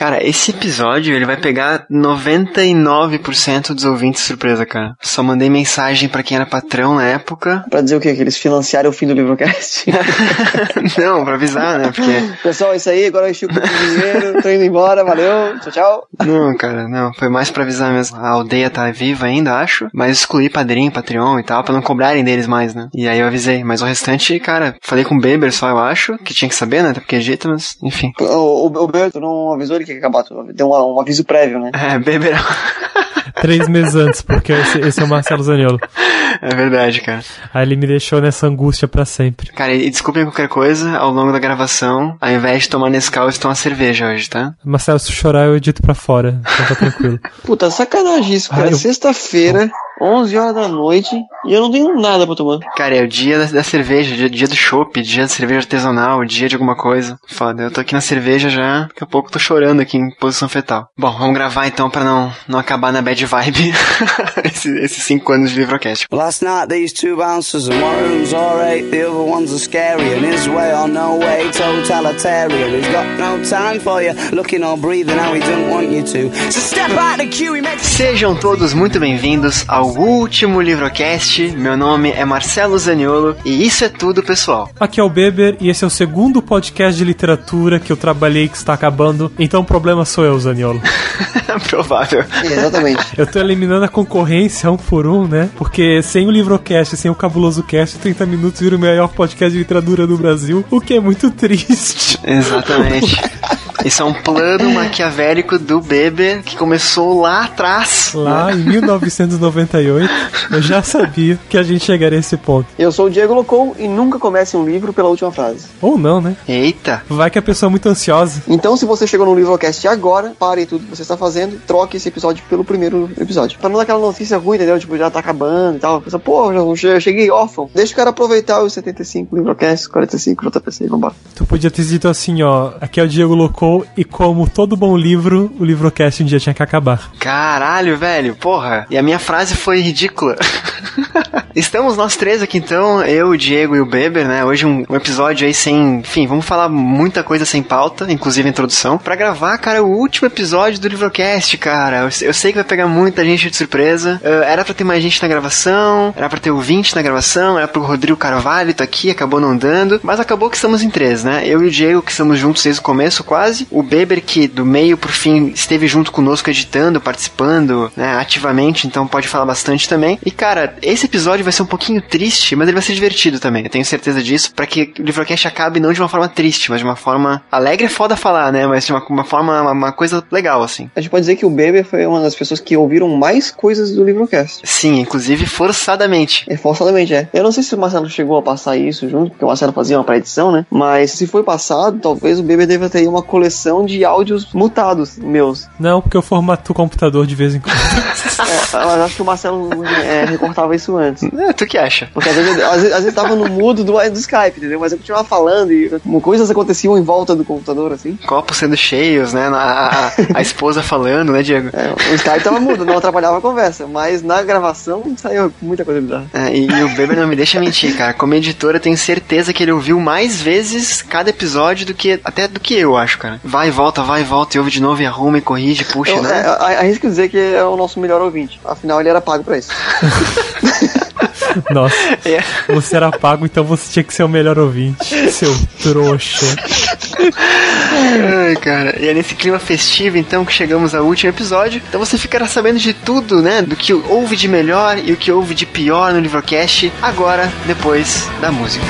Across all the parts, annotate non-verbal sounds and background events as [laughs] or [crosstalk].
Cara, esse episódio ele vai pegar 99% dos ouvintes surpresa, cara. Só mandei mensagem para quem era patrão na época. Pra dizer o quê? Que eles financiaram o fim do Livrocast? [laughs] [laughs] Não, pra avisar, né? Porque. Pessoal, é isso aí, agora eu enchi o dinheiro, tô indo embora, valeu, tchau, tchau. Não, cara, não. Foi mais pra avisar mesmo. A aldeia tá viva ainda, acho. Mas excluí padrinho, Patreon e tal, pra não cobrarem deles mais, né? E aí eu avisei. Mas o restante, cara, falei com o Beber só, eu acho, que tinha que saber, né? Até porque é jeito, mas enfim. O, o, o Beber, tu não avisou ele que ia acabar, tu deu um, um aviso prévio, né? É, Beber. [laughs] Três meses antes, porque esse, esse é o Marcelo Zaniolo. É verdade, cara. Aí ele me deixou nessa angústia pra sempre. Cara, e desculpem qualquer coisa, ao longo da gravação, ao invés de tomar Nescau, eu estou uma cerveja hoje, tá? Marcelo, se chorar eu edito pra fora, então tá tranquilo. [laughs] Puta, sacanagem isso, cara. Eu- Sexta-feira, 11 horas da noite, e eu não tenho nada pra tomar. Cara, é o dia da, da cerveja, dia, dia do chopp, dia da cerveja artesanal, dia de alguma coisa. Foda, eu tô aqui na cerveja já, daqui a pouco tô chorando aqui em posição fetal. Bom, vamos gravar então pra não, não acabar na bad vibe [laughs] esse- esses cinco anos de Livrocast. Last night these two bouncers and one them's alright, the other one's a scary and his way or no way totalitarian. He's got no time for you, looking or breathing how he don't want you to. So step out the queue, he makes Sejam todos muito bem-vindos ao último Livrocast. Meu nome é Marcelo Zaniolo e isso é tudo, pessoal. Aqui é o Beber e esse é o segundo podcast de literatura que eu trabalhei que está acabando, então o problema sou eu, Zaniolo. [laughs] Provável. Exatamente. Eu tô eliminando a concorrência um por um, né? Porque sem o Livrocast, sem o Cabuloso Cast, 30 minutos vira o melhor podcast de literatura do Brasil, o que é muito triste. Exatamente. Isso é um plano maquiavélico do Beber que começou lá atrás. Lá em 1998, eu já sabia que a gente chegaria a esse ponto. Eu sou o Diego Locou e nunca comece um livro pela última frase. Ou não, né? Eita. Vai que a pessoa é muito ansiosa. Então, se você chegou no Livrocast agora, pare tudo que você está fazendo, troque esse episódio pelo primeiro episódio. Pra não dar aquela notícia ruim, entendeu? Tipo, já tá acabando e tal. A pessoa, pô, eu cheguei órfão. Deixa o cara aproveitar os 75 Livrocast, 45 JPC, vambora. Tu podia ter dito assim, ó. Aqui é o Diego Locou e como todo bom livro, o Livrocast um dia tinha que acabar. Caralho, velho, porra. E a minha frase foi ridícula. [laughs] Estamos nós três aqui então, eu, o Diego e o Beber, né? Hoje um, um episódio aí sem. Enfim, vamos falar muita coisa sem pauta, inclusive a introdução, pra gravar, cara, o último episódio do Livrocast, cara. Eu, eu sei que vai pegar muita gente de surpresa. Eh, era pra ter mais gente na gravação, era pra ter ouvinte na gravação, era pro Rodrigo Carvalho tá aqui, acabou não dando, mas acabou que estamos em três, né? Eu e o Diego, que estamos juntos desde o começo quase. O Beber, que do meio pro fim esteve junto conosco editando, participando, né, ativamente, então pode falar bastante também. E cara, esse episódio vai ser um pouquinho triste, mas ele vai ser divertido também, eu tenho certeza disso, pra que o Livrocast acabe não de uma forma triste, mas de uma forma alegre é foda falar, né, mas de uma, uma forma, uma, uma coisa legal, assim. A gente pode dizer que o Beber foi uma das pessoas que ouviram mais coisas do Livrocast. Sim, inclusive forçadamente. É, forçadamente, é. Eu não sei se o Marcelo chegou a passar isso junto, porque o Marcelo fazia uma pré-edição, né? Mas se foi passado, talvez o Beber deva ter aí uma coleção de áudios mutados meus. Não, porque eu formato o computador de vez em quando. [laughs] É, mas acho que o Marcelo é, recortava isso antes. É, tu que acha? Porque às vezes, às vezes, às vezes tava no mudo do, do Skype, entendeu? Mas eu continuava falando e coisas aconteciam em volta do computador, assim. Copos sendo cheios, né, a, a, a esposa falando, né, Diego? É, o Skype tava não atrapalhava a conversa. Mas na gravação saiu muita coisa bizarra. É, e, e o Beber não me deixa mentir, cara. Como editor, eu tenho certeza que ele ouviu mais vezes cada episódio do que até do que eu acho, cara. Vai e volta, vai e volta, e ouve de novo e arruma e corrige, puxa, Eu, né? é, arrisco dizer que é o nosso melhor ouvinte. Afinal, ele era pago pra isso. [laughs] [laughs] Nossa, É. você era pago, então você tinha que ser o melhor ouvinte. Seu trouxa. Ai, cara. E é nesse clima festivo, então, que chegamos ao último episódio. Então você ficará sabendo de tudo, né? Do que houve de melhor e o que houve de pior no Livrocast, agora, depois da música.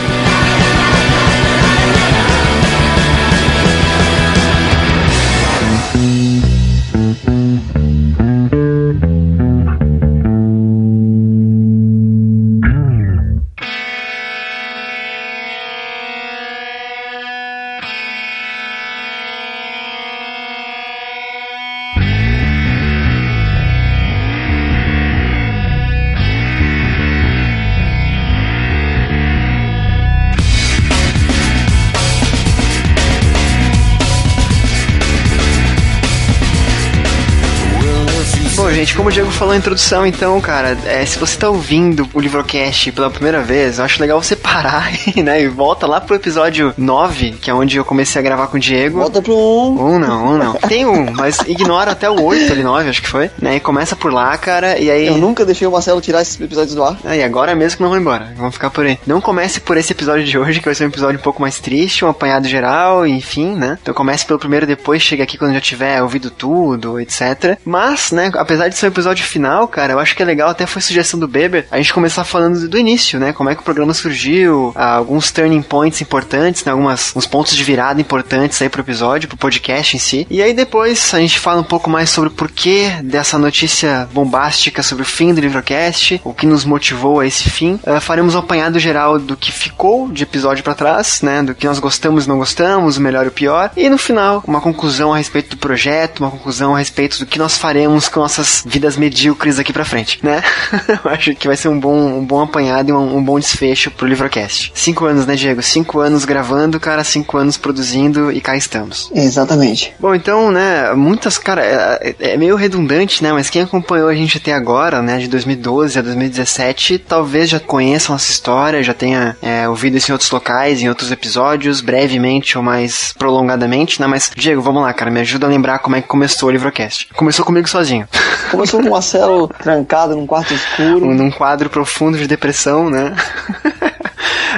Falou na introdução, então, cara, é, se você tá ouvindo o Livrocast pela primeira vez, eu acho legal você [laughs] parar né, e volta lá pro episódio 9, que é onde eu comecei a gravar com o Diego. Volta pro 1. Um não, um não. Tem um, mas ignora até o 8 ali, 9, acho que foi. Né, e começa por lá, cara, e aí... Eu nunca deixei o Marcelo tirar esses episódios do ar. Ah, e agora mesmo que não vão embora, vão ficar por aí. Não comece por esse episódio de hoje, que vai ser um episódio um pouco mais triste, um apanhado geral, enfim, né? Então comece pelo primeiro, depois chega aqui quando já tiver ouvido tudo, etc. Mas, né, apesar de ser um episódio final, cara, eu acho que é legal, até foi sugestão do Beber, a gente começar falando do início, né? Como é que o programa surgiu, alguns turning points importantes, né? Algumas, uns pontos de virada importantes aí pro episódio, pro podcast em si. E aí depois a gente fala um pouco mais sobre o porquê dessa notícia bombástica sobre o fim do Livrocast, o que nos motivou a esse fim. Uh, faremos um apanhado geral do que ficou de episódio para trás, né? Do que nós gostamos e não gostamos, o melhor e o pior. E no final, uma conclusão a respeito do projeto, uma conclusão a respeito do que nós faremos com nossas vidas medíocres aqui pra frente, né? [laughs] Eu acho que vai ser um bom, um bom apanhado e um, um, bom desfecho pro Livrocast. Cinco anos, né, Diego? Cinco anos gravando, cara, cinco anos produzindo e cá estamos. Exatamente. Bom, então, né, muitas, cara, é, é meio redundante, né, mas quem acompanhou a gente até agora, né, de 2012 a 2017, talvez já conheçam essa história, já tenha é, ouvido isso em outros locais, em outros episódios, brevemente ou mais prolongadamente, né, mas, Diego, vamos lá, cara, me ajuda a lembrar como é que começou o Livrocast. Começou comigo sozinho. Começou com o [laughs] Marcelo trancado num quarto escuro. Num quadro profundo de depressão, né? [laughs]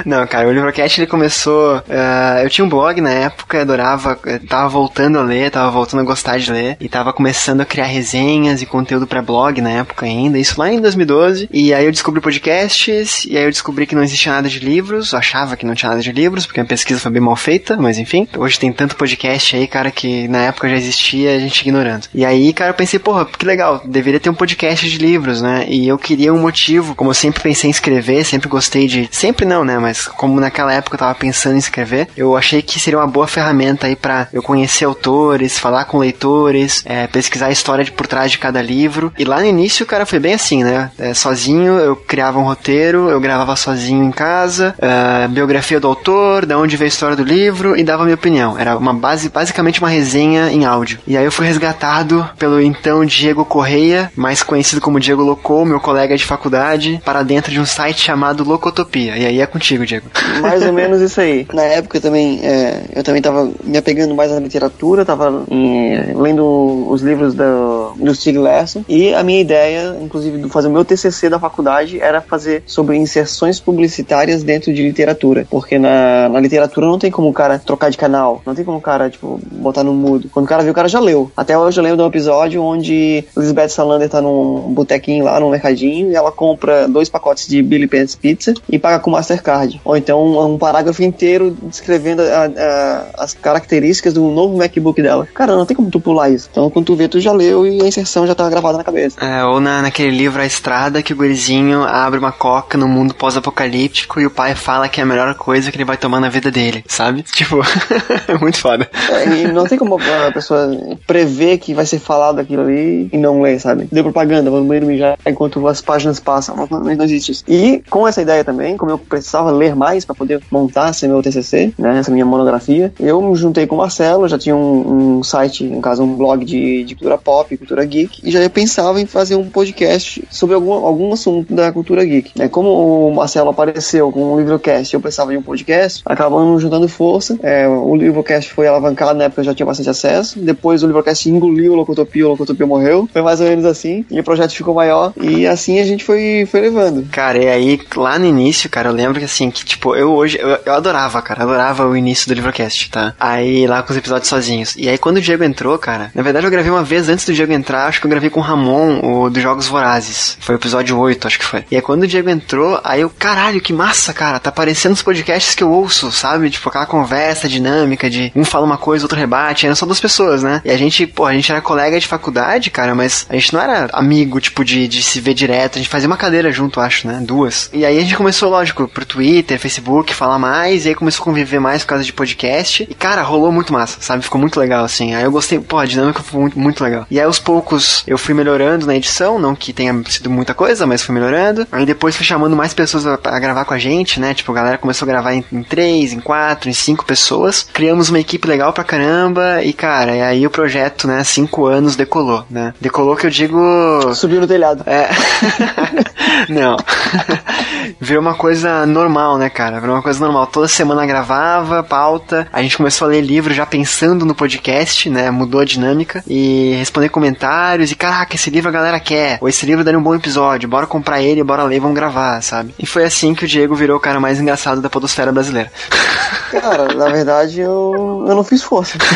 Não, cara, o Livrocast ele começou. Uh, eu tinha um blog na época, adorava, tava voltando a ler, tava voltando a gostar de ler, e tava começando a criar resenhas e conteúdo para blog na época ainda, isso lá em 2012. E aí eu descobri podcasts, e aí eu descobri que não existia nada de livros, eu achava que não tinha nada de livros, porque a pesquisa foi bem mal feita, mas enfim. Hoje tem tanto podcast aí, cara, que na época já existia a gente ignorando. E aí, cara, eu pensei, porra, que legal, deveria ter um podcast de livros, né? E eu queria um motivo, como eu sempre pensei em escrever, sempre gostei de. Sempre não, né? Mas como naquela época eu tava pensando em escrever, eu achei que seria uma boa ferramenta aí para eu conhecer autores, falar com leitores, é, pesquisar a história de por trás de cada livro. E lá no início, cara, foi bem assim, né? É, sozinho eu criava um roteiro, eu gravava sozinho em casa, é, biografia do autor, da onde veio a história do livro e dava minha opinião. Era uma base, basicamente uma resenha em áudio. E aí eu fui resgatado pelo então Diego Correia, mais conhecido como Diego Locou, meu colega de faculdade, para dentro de um site chamado Locotopia. E aí é contigo contigo, Diego. Mais ou [laughs] menos isso aí. Na época também, é, eu também tava me apegando mais à literatura, tava em, lendo os livros do, do Stig Larsson, e a minha ideia, inclusive, de fazer o meu TCC da faculdade era fazer sobre inserções publicitárias dentro de literatura, porque na, na literatura não tem como o cara trocar de canal, não tem como o cara, tipo, botar no mudo. Quando o cara viu, o cara já leu. Até hoje eu lembro de um episódio onde Lisbeth Salander tá num botequinho lá, num mercadinho, e ela compra dois pacotes de Billy Pants Pizza e paga com Mastercard. Ou então um parágrafo inteiro descrevendo a, a, as características do novo MacBook dela. Cara, não tem como tu pular isso. Então quando tu vê, tu já leu e a inserção já tá gravada na cabeça. É, ou na, naquele livro A Estrada, que o gurizinho abre uma coca no mundo pós-apocalíptico e o pai fala que é a melhor coisa que ele vai tomar na vida dele, sabe? [laughs] Tipo, [laughs] é muito foda. É, e não tem como a pessoa prever que vai ser falado aquilo ali e não ler, sabe? Deu propaganda, vou no banheiro mijar enquanto as páginas passam. Não, não existe isso. E com essa ideia também, como eu precisava ler mais para poder montar esse meu TCC, né, essa minha monografia. Eu me juntei com o Marcelo, já tinha um, um site, no caso um blog de, de, cultura pop, cultura geek, e já pensava em fazer um podcast sobre algum, algum assunto da cultura geek. É, como o Marcelo apareceu com um livrocast eu precisava de um podcast, acabamos juntando força. É, o livrocast foi alavancado, na época eu já tinha bastante acesso. Depois o livrocast engoliu o Locotopia, o Locotopia morreu. Foi mais ou menos assim, e o projeto ficou maior, e assim a gente foi, foi levando. Cara, e aí lá no início, cara, eu lembro que assim, que, tipo, eu hoje, eu, eu, adorava, cara, adorava o início do Livrocast, tá? Aí lá com os episódios sozinhos. E aí quando o Diego entrou, cara, na verdade eu gravei uma vez antes do Diego entrar, acho que eu gravei com o Ramon, o dos Jogos Vorazes. Foi o episódio 8, acho que foi. E aí quando o Diego entrou, aí eu, caralho, que massa, cara, tá parecendo os podcasts que eu ouço, sabe? Tipo, aquela conversa dinâmica de um fala uma coisa, outro rebate, eram só duas pessoas, né? E a gente, pô, a gente era colega de faculdade, cara, mas a gente não era amigo, tipo, de, de se ver direto, a gente fazia uma cadeira junto, acho, né? Duas. E aí a gente começou, lógico, pro Twitter, Twitter, Facebook, falar mais, e aí começou a conviver mais por causa de podcast. E, cara, rolou muito massa, sabe? Ficou muito legal, assim. Aí eu gostei, pô, a dinâmica foi muito, muito legal. E aí aos poucos eu fui melhorando na edição, não que tenha sido muita coisa, mas fui melhorando. Aí depois fui chamando mais pessoas a, a gravar com a gente, né? Tipo, a galera começou a gravar em, em três, em quatro, em cinco pessoas. Criamos uma equipe legal pra caramba, e, cara, e aí o projeto, né, cinco anos decolou, né? Decolou que eu digo. Subiu no telhado. É. [laughs] Não. [laughs] Virou uma coisa normal, né, cara? Virou uma coisa normal. Toda semana gravava, pauta. A gente começou a ler livro já pensando no podcast, né? Mudou a dinâmica. E responder comentários. E caraca, esse livro a galera quer. Ou esse livro daria um bom episódio. Bora comprar ele, bora ler, vamos gravar, sabe? E foi assim que o Diego virou o cara mais engraçado da podosfera brasileira. [laughs] Cara, na verdade eu, eu não fiz força. [laughs]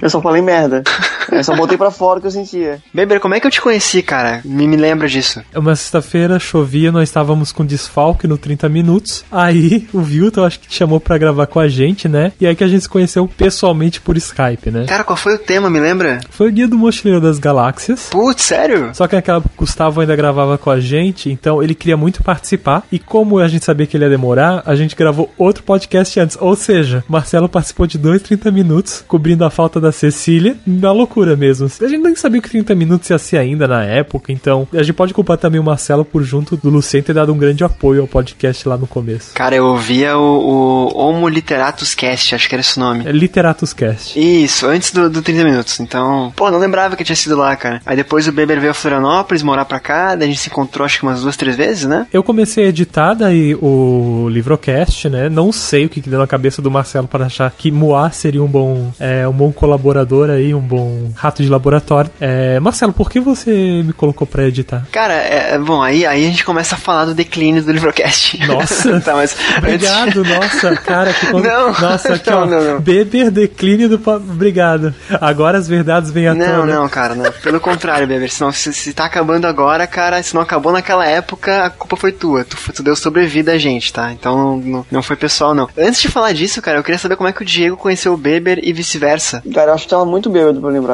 Eu só falei merda. [laughs] Eu só botei pra fora o que eu sentia. Beber, como é que eu te conheci, cara? Me, me lembra disso. É Uma sexta-feira chovia, nós estávamos com desfalque no 30 minutos. Aí o Vilton acho que te chamou pra gravar com a gente, né? E aí que a gente se conheceu pessoalmente por Skype, né? Cara, qual foi o tema, me lembra? Foi o Guia do Mochileiro das Galáxias. Putz, sério? Só que naquela época o Gustavo ainda gravava com a gente, então ele queria muito participar. E como a gente sabia que ele ia demorar, a gente gravou outro podcast antes. Ou seja, Marcelo participou de dois 30 minutos, cobrindo a falta da Cecília, na loucura mesmo. A gente nem sabia que 30 minutos ia ser ainda na época, então a gente pode culpar também o Marcelo por junto do Luciano ter dado um grande apoio ao podcast lá no começo. Cara, eu ouvia o, o Homo Literatus Cast, acho que era esse o nome. É Literatus Cast. Isso, antes do, do 30 minutos. Então, pô, não lembrava que tinha sido lá, cara. Aí depois o Beber veio a Florianópolis, morar pra cá, daí a gente se encontrou acho que umas duas, três vezes, né? Eu comecei a editar daí o Livrocast, né? Não sei o que, que deu na cabeça do Marcelo para achar que Moá seria um bom, é, um bom colaborador aí, um bom rato de laboratório. É, Marcelo, por que você me colocou pra editar? Cara, é, bom, aí, aí a gente começa a falar do declínio do Livrocast. [laughs] Nossa! tá, mas Obrigado, nossa, cara, que [laughs] con- Não, Nossa, aqui, [laughs] não, ó. não, não. Beber declínio do. Obrigado. Agora as verdades vêm à Não, tona. não, cara, não. Pelo contrário, Beber. Senão, se, se tá acabando agora, cara, se não acabou naquela época, a culpa foi tua. Tu, tu deu sobrevida a gente, tá? Então não, não, não foi pessoal, não. Antes de falar disso, cara, eu queria saber como é que o Diego conheceu o Beber e vice-versa. Cara, eu acho que tava muito bêbado pra lembrar.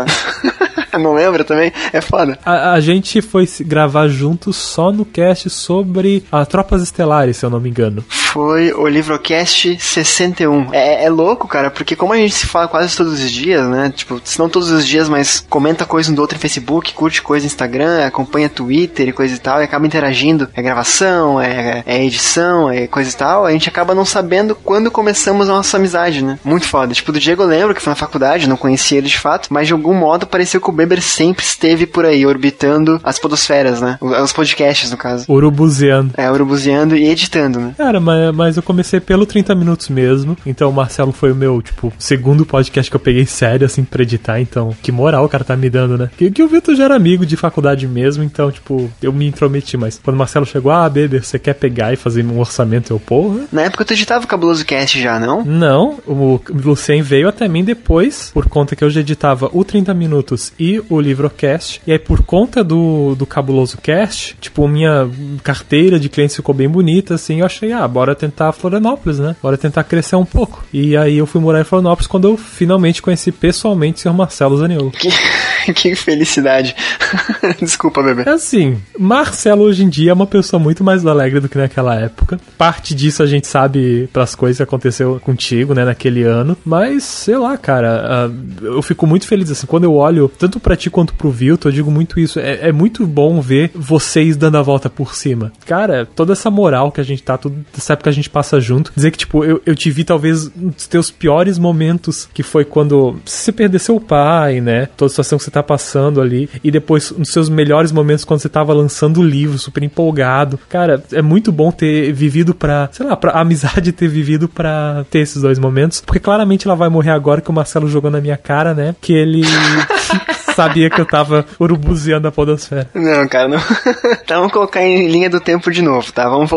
Não lembra também? É foda. A, a gente foi gravar juntos só no cast sobre as Tropas Estelares, se eu não me engano. Foi o Livrocast 61. É, é louco, cara, porque como a gente se fala quase todos os dias, né? Tipo, se não todos os dias, mas comenta coisa um do outro em Facebook, curte coisa no Instagram, acompanha Twitter e coisa e tal, e acaba interagindo. É gravação, é, é edição, é coisa e tal. A gente acaba não sabendo quando começamos a nossa amizade, né? Muito foda. Tipo, do Diego eu lembro que foi na faculdade, não conhecia ele de fato, mas de algum modo pareceu que o Beber sempre esteve por aí, orbitando as podosferas, né? Os podcasts, no caso. Urubuziano. É, urubuziando e editando, né? Cara, mas, mas eu comecei pelo 30 minutos mesmo. Então o Marcelo foi o meu, tipo, segundo podcast que eu peguei sério, assim, pra editar. Então, que moral o cara tá me dando, né? Que, que o Vitor já era amigo de faculdade mesmo, então, tipo, eu me intrometi. Mas quando o Marcelo chegou, ah, Beber, você quer pegar e fazer um orçamento? Eu, porra. Na época tu editava o Cabuloso Cast já, não? Não, o Lucien veio até mim depois, por conta que eu já editava o 30 Minutos e o Livrocast. E aí, por conta do, do Cabuloso Cast, tipo, minha carteira de clientes ficou bem bonita, assim. Eu achei, ah, bora tentar Florianópolis, né? Bora tentar crescer um pouco. E aí eu fui morar em Florianópolis quando eu finalmente conheci pessoalmente o Sr. Marcelo Zaniolo. Que, [laughs] [laughs] que felicidade. [laughs] Desculpa, bebê. É assim, Marcelo hoje em dia é uma pessoa muito mais alegre do que naquela época. Parte disso a gente sabe pelas coisas que aconteceu contigo, né, naquele ano. Mas, sei lá, cara, ah, eu fico muito feliz, assim, quando eu olho tanto pra ti quanto pro Vilton, eu digo muito isso. É, é muito bom ver vocês dando a volta por cima. Cara, toda essa moral que a gente tá, toda essa época que a gente passa junto. Dizer que, tipo, eu, eu te vi talvez nos teus piores momentos, que foi quando você perdeu seu pai, né? Toda a situação que você tá passando ali. E depois, nos seus melhores momentos, quando você tava lançando o livro, super empolgado. Cara, é muito bom ter vivido pra, sei lá, pra a [laughs] amizade ter vivido pra ter esses dois momentos. Porque claramente ela vai morrer agora que o Marcelo jogou na minha cara, né? Que ele [laughs] sabia que eu tava urubuziando a podosfera. Não, cara, não. [laughs] tá, vamos colocar em linha do tempo de novo, tá? Vamos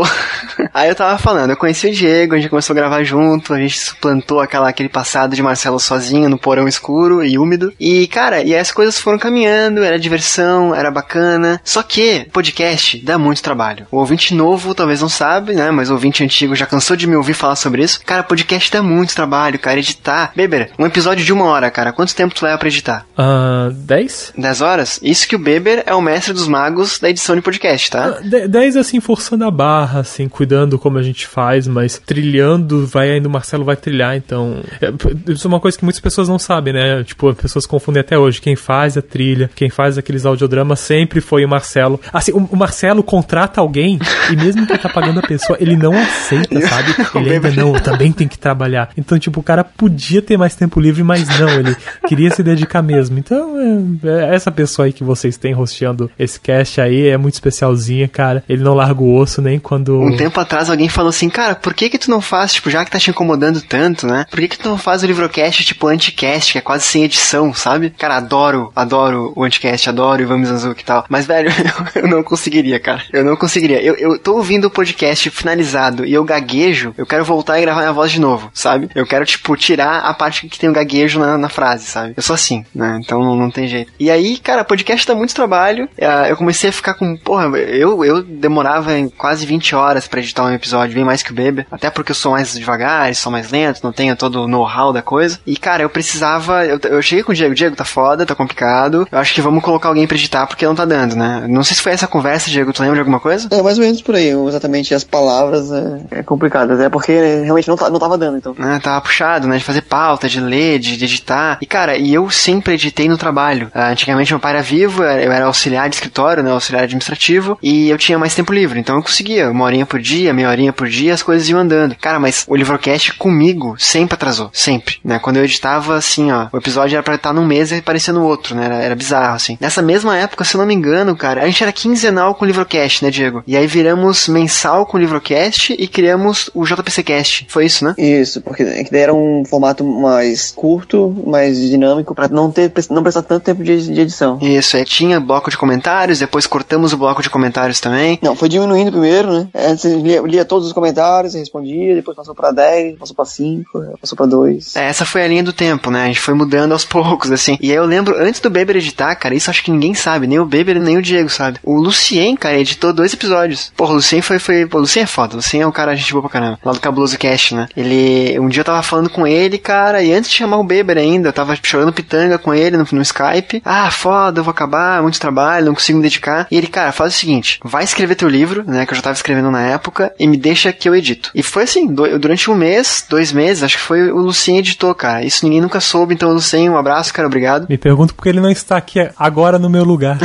Aí eu tava falando, eu conheci o Diego, a gente começou a gravar junto, a gente suplantou aquela, aquele passado de Marcelo sozinho no porão escuro e úmido. E, cara, e as coisas foram caminhando, era diversão, era bacana. Só que podcast dá muito trabalho. O ouvinte novo talvez não sabe, né? Mas o ouvinte antigo já cansou de me ouvir falar sobre isso. Cara, podcast dá muito trabalho, cara, editar. Beber, um episódio de uma hora, cara, quanto tempo tu leva pra editar? Ah, Ah, 10? 10 horas? Isso que o Beber é o mestre dos magos da edição de podcast, tá? 10 assim, forçando a barra, assim, cuidando como a gente faz, mas trilhando, vai ainda o Marcelo vai trilhar, então. é, Isso é uma coisa que muitas pessoas não sabem, né? Tipo, as pessoas confundem até hoje. Quem faz a trilha, quem faz aqueles audiodramas sempre foi o Marcelo. Assim, o, o Marcelo contrata alguém e mesmo que ele tá pagando a pessoa, ele não aceita, sabe? [laughs] Ele ainda não, também tem que trabalhar. Então, tipo, o cara podia ter mais tempo livre, mas não, ele queria se dedicar mesmo. Então, é, é essa pessoa aí que vocês têm rosteando esse cast aí é muito especialzinha, cara. Ele não larga o osso nem quando. Um tempo atrás alguém falou assim, cara, por que que tu não faz, tipo, já que tá te incomodando tanto, né? Por que que tu não faz o livrocast, tipo, anticast, que é quase sem edição, sabe? Cara, adoro, adoro o anticast, adoro o Ivan Mizanzuki e tal. Mas, velho, [laughs] eu, não conseguiria, cara. Eu não conseguiria. Eu, eu tô ouvindo o podcast finalizado e eu gaguejo, eu quero voltar e gravar minha voz de novo, sabe? Eu quero, tipo, tirar a parte que tem o gaguejo na, na frase, sabe? Eu sou assim, né? Então não, não tem jeito. E aí, cara, podcast dá muito trabalho. É, Eu comecei a ficar com, porra, eu, eu demorava em quase 20 horas pra editar um episódio, bem mais que o Beber. Até porque eu sou mais devagar, sou mais lento, não tenho todo o know-how da coisa. E, cara, eu precisava. Eu, eu cheguei com o Diego, Diego, tá foda, tá complicado. Eu acho que vamos colocar alguém pra editar porque não tá dando, né? Não sei se foi essa conversa, Diego, tu lembra de alguma coisa? É mais ou menos por aí, exatamente as palavras é, é complicado, até porque realmente não, tá- não tava dando, então. né, tava puxado, né, de fazer pauta, de ler, de, de editar. E, cara, e eu sempre editei no trabalho. Ah, antigamente meu pai era vivo, eu era auxiliar de escritório, né, auxiliar administrativo, e eu tinha mais tempo livre, então eu conseguia, uma horinha por dia, meia horinha por dia, as coisas iam andando. Cara, mas o Livrocast comigo sempre atrasou, sempre, né, quando eu editava, assim, ó, o episódio era pra estar num mês e parecia no outro, né, era, era bizarro, assim. Nessa mesma época, se eu não me engano, cara, a gente era quinzenal com o Livrocast, né, Diego? E aí viramos mensal com o Livrocast e criamos o JPCcast, foi isso, né? Isso, porque é que daí era um formato mais curto, mais dinâmico, pra não ter não precisar tanto tempo de, de edição. Isso, é, tinha bloco de comentários, depois cortamos o bloco de comentários também. Não, foi diminuindo primeiro, né? Antes lia, lia todos os comentários, respondia, depois passou pra 10, passou pra 5, passou pra 2. É, essa foi a linha do tempo, né? A gente foi mudando aos [laughs] poucos, assim. E aí eu lembro, antes do Beber editar, cara, isso acho que ninguém sabe, nem o Beber nem o Diego sabe. O Lucien, cara, editou dois episódios. Porra, o Lucien foi, foi. Pô, o Lucien é foda, o Lucien é um cara gente boa pra caramba. Lá do Cabuloso Cast, né? Ele. Um dia eu tava falando com ele, cara, e antes de chamar o Beber ainda, eu tava chorando pitanga com ele no, no Skype. Ah, foda, eu vou acabar, muito trabalho, não consigo me dedicar. E ele, cara, faz o seguinte: vai escrever teu livro, né? Que eu já tava escrevendo na época, e me deixa que eu edito. E foi assim, do- durante um mês, dois meses, acho que foi o Lucien editou, cara. Isso ninguém nunca soube, então, Lucien, um abraço, cara, obrigado. Me pergunto por que ele não está aqui agora no meu lugar.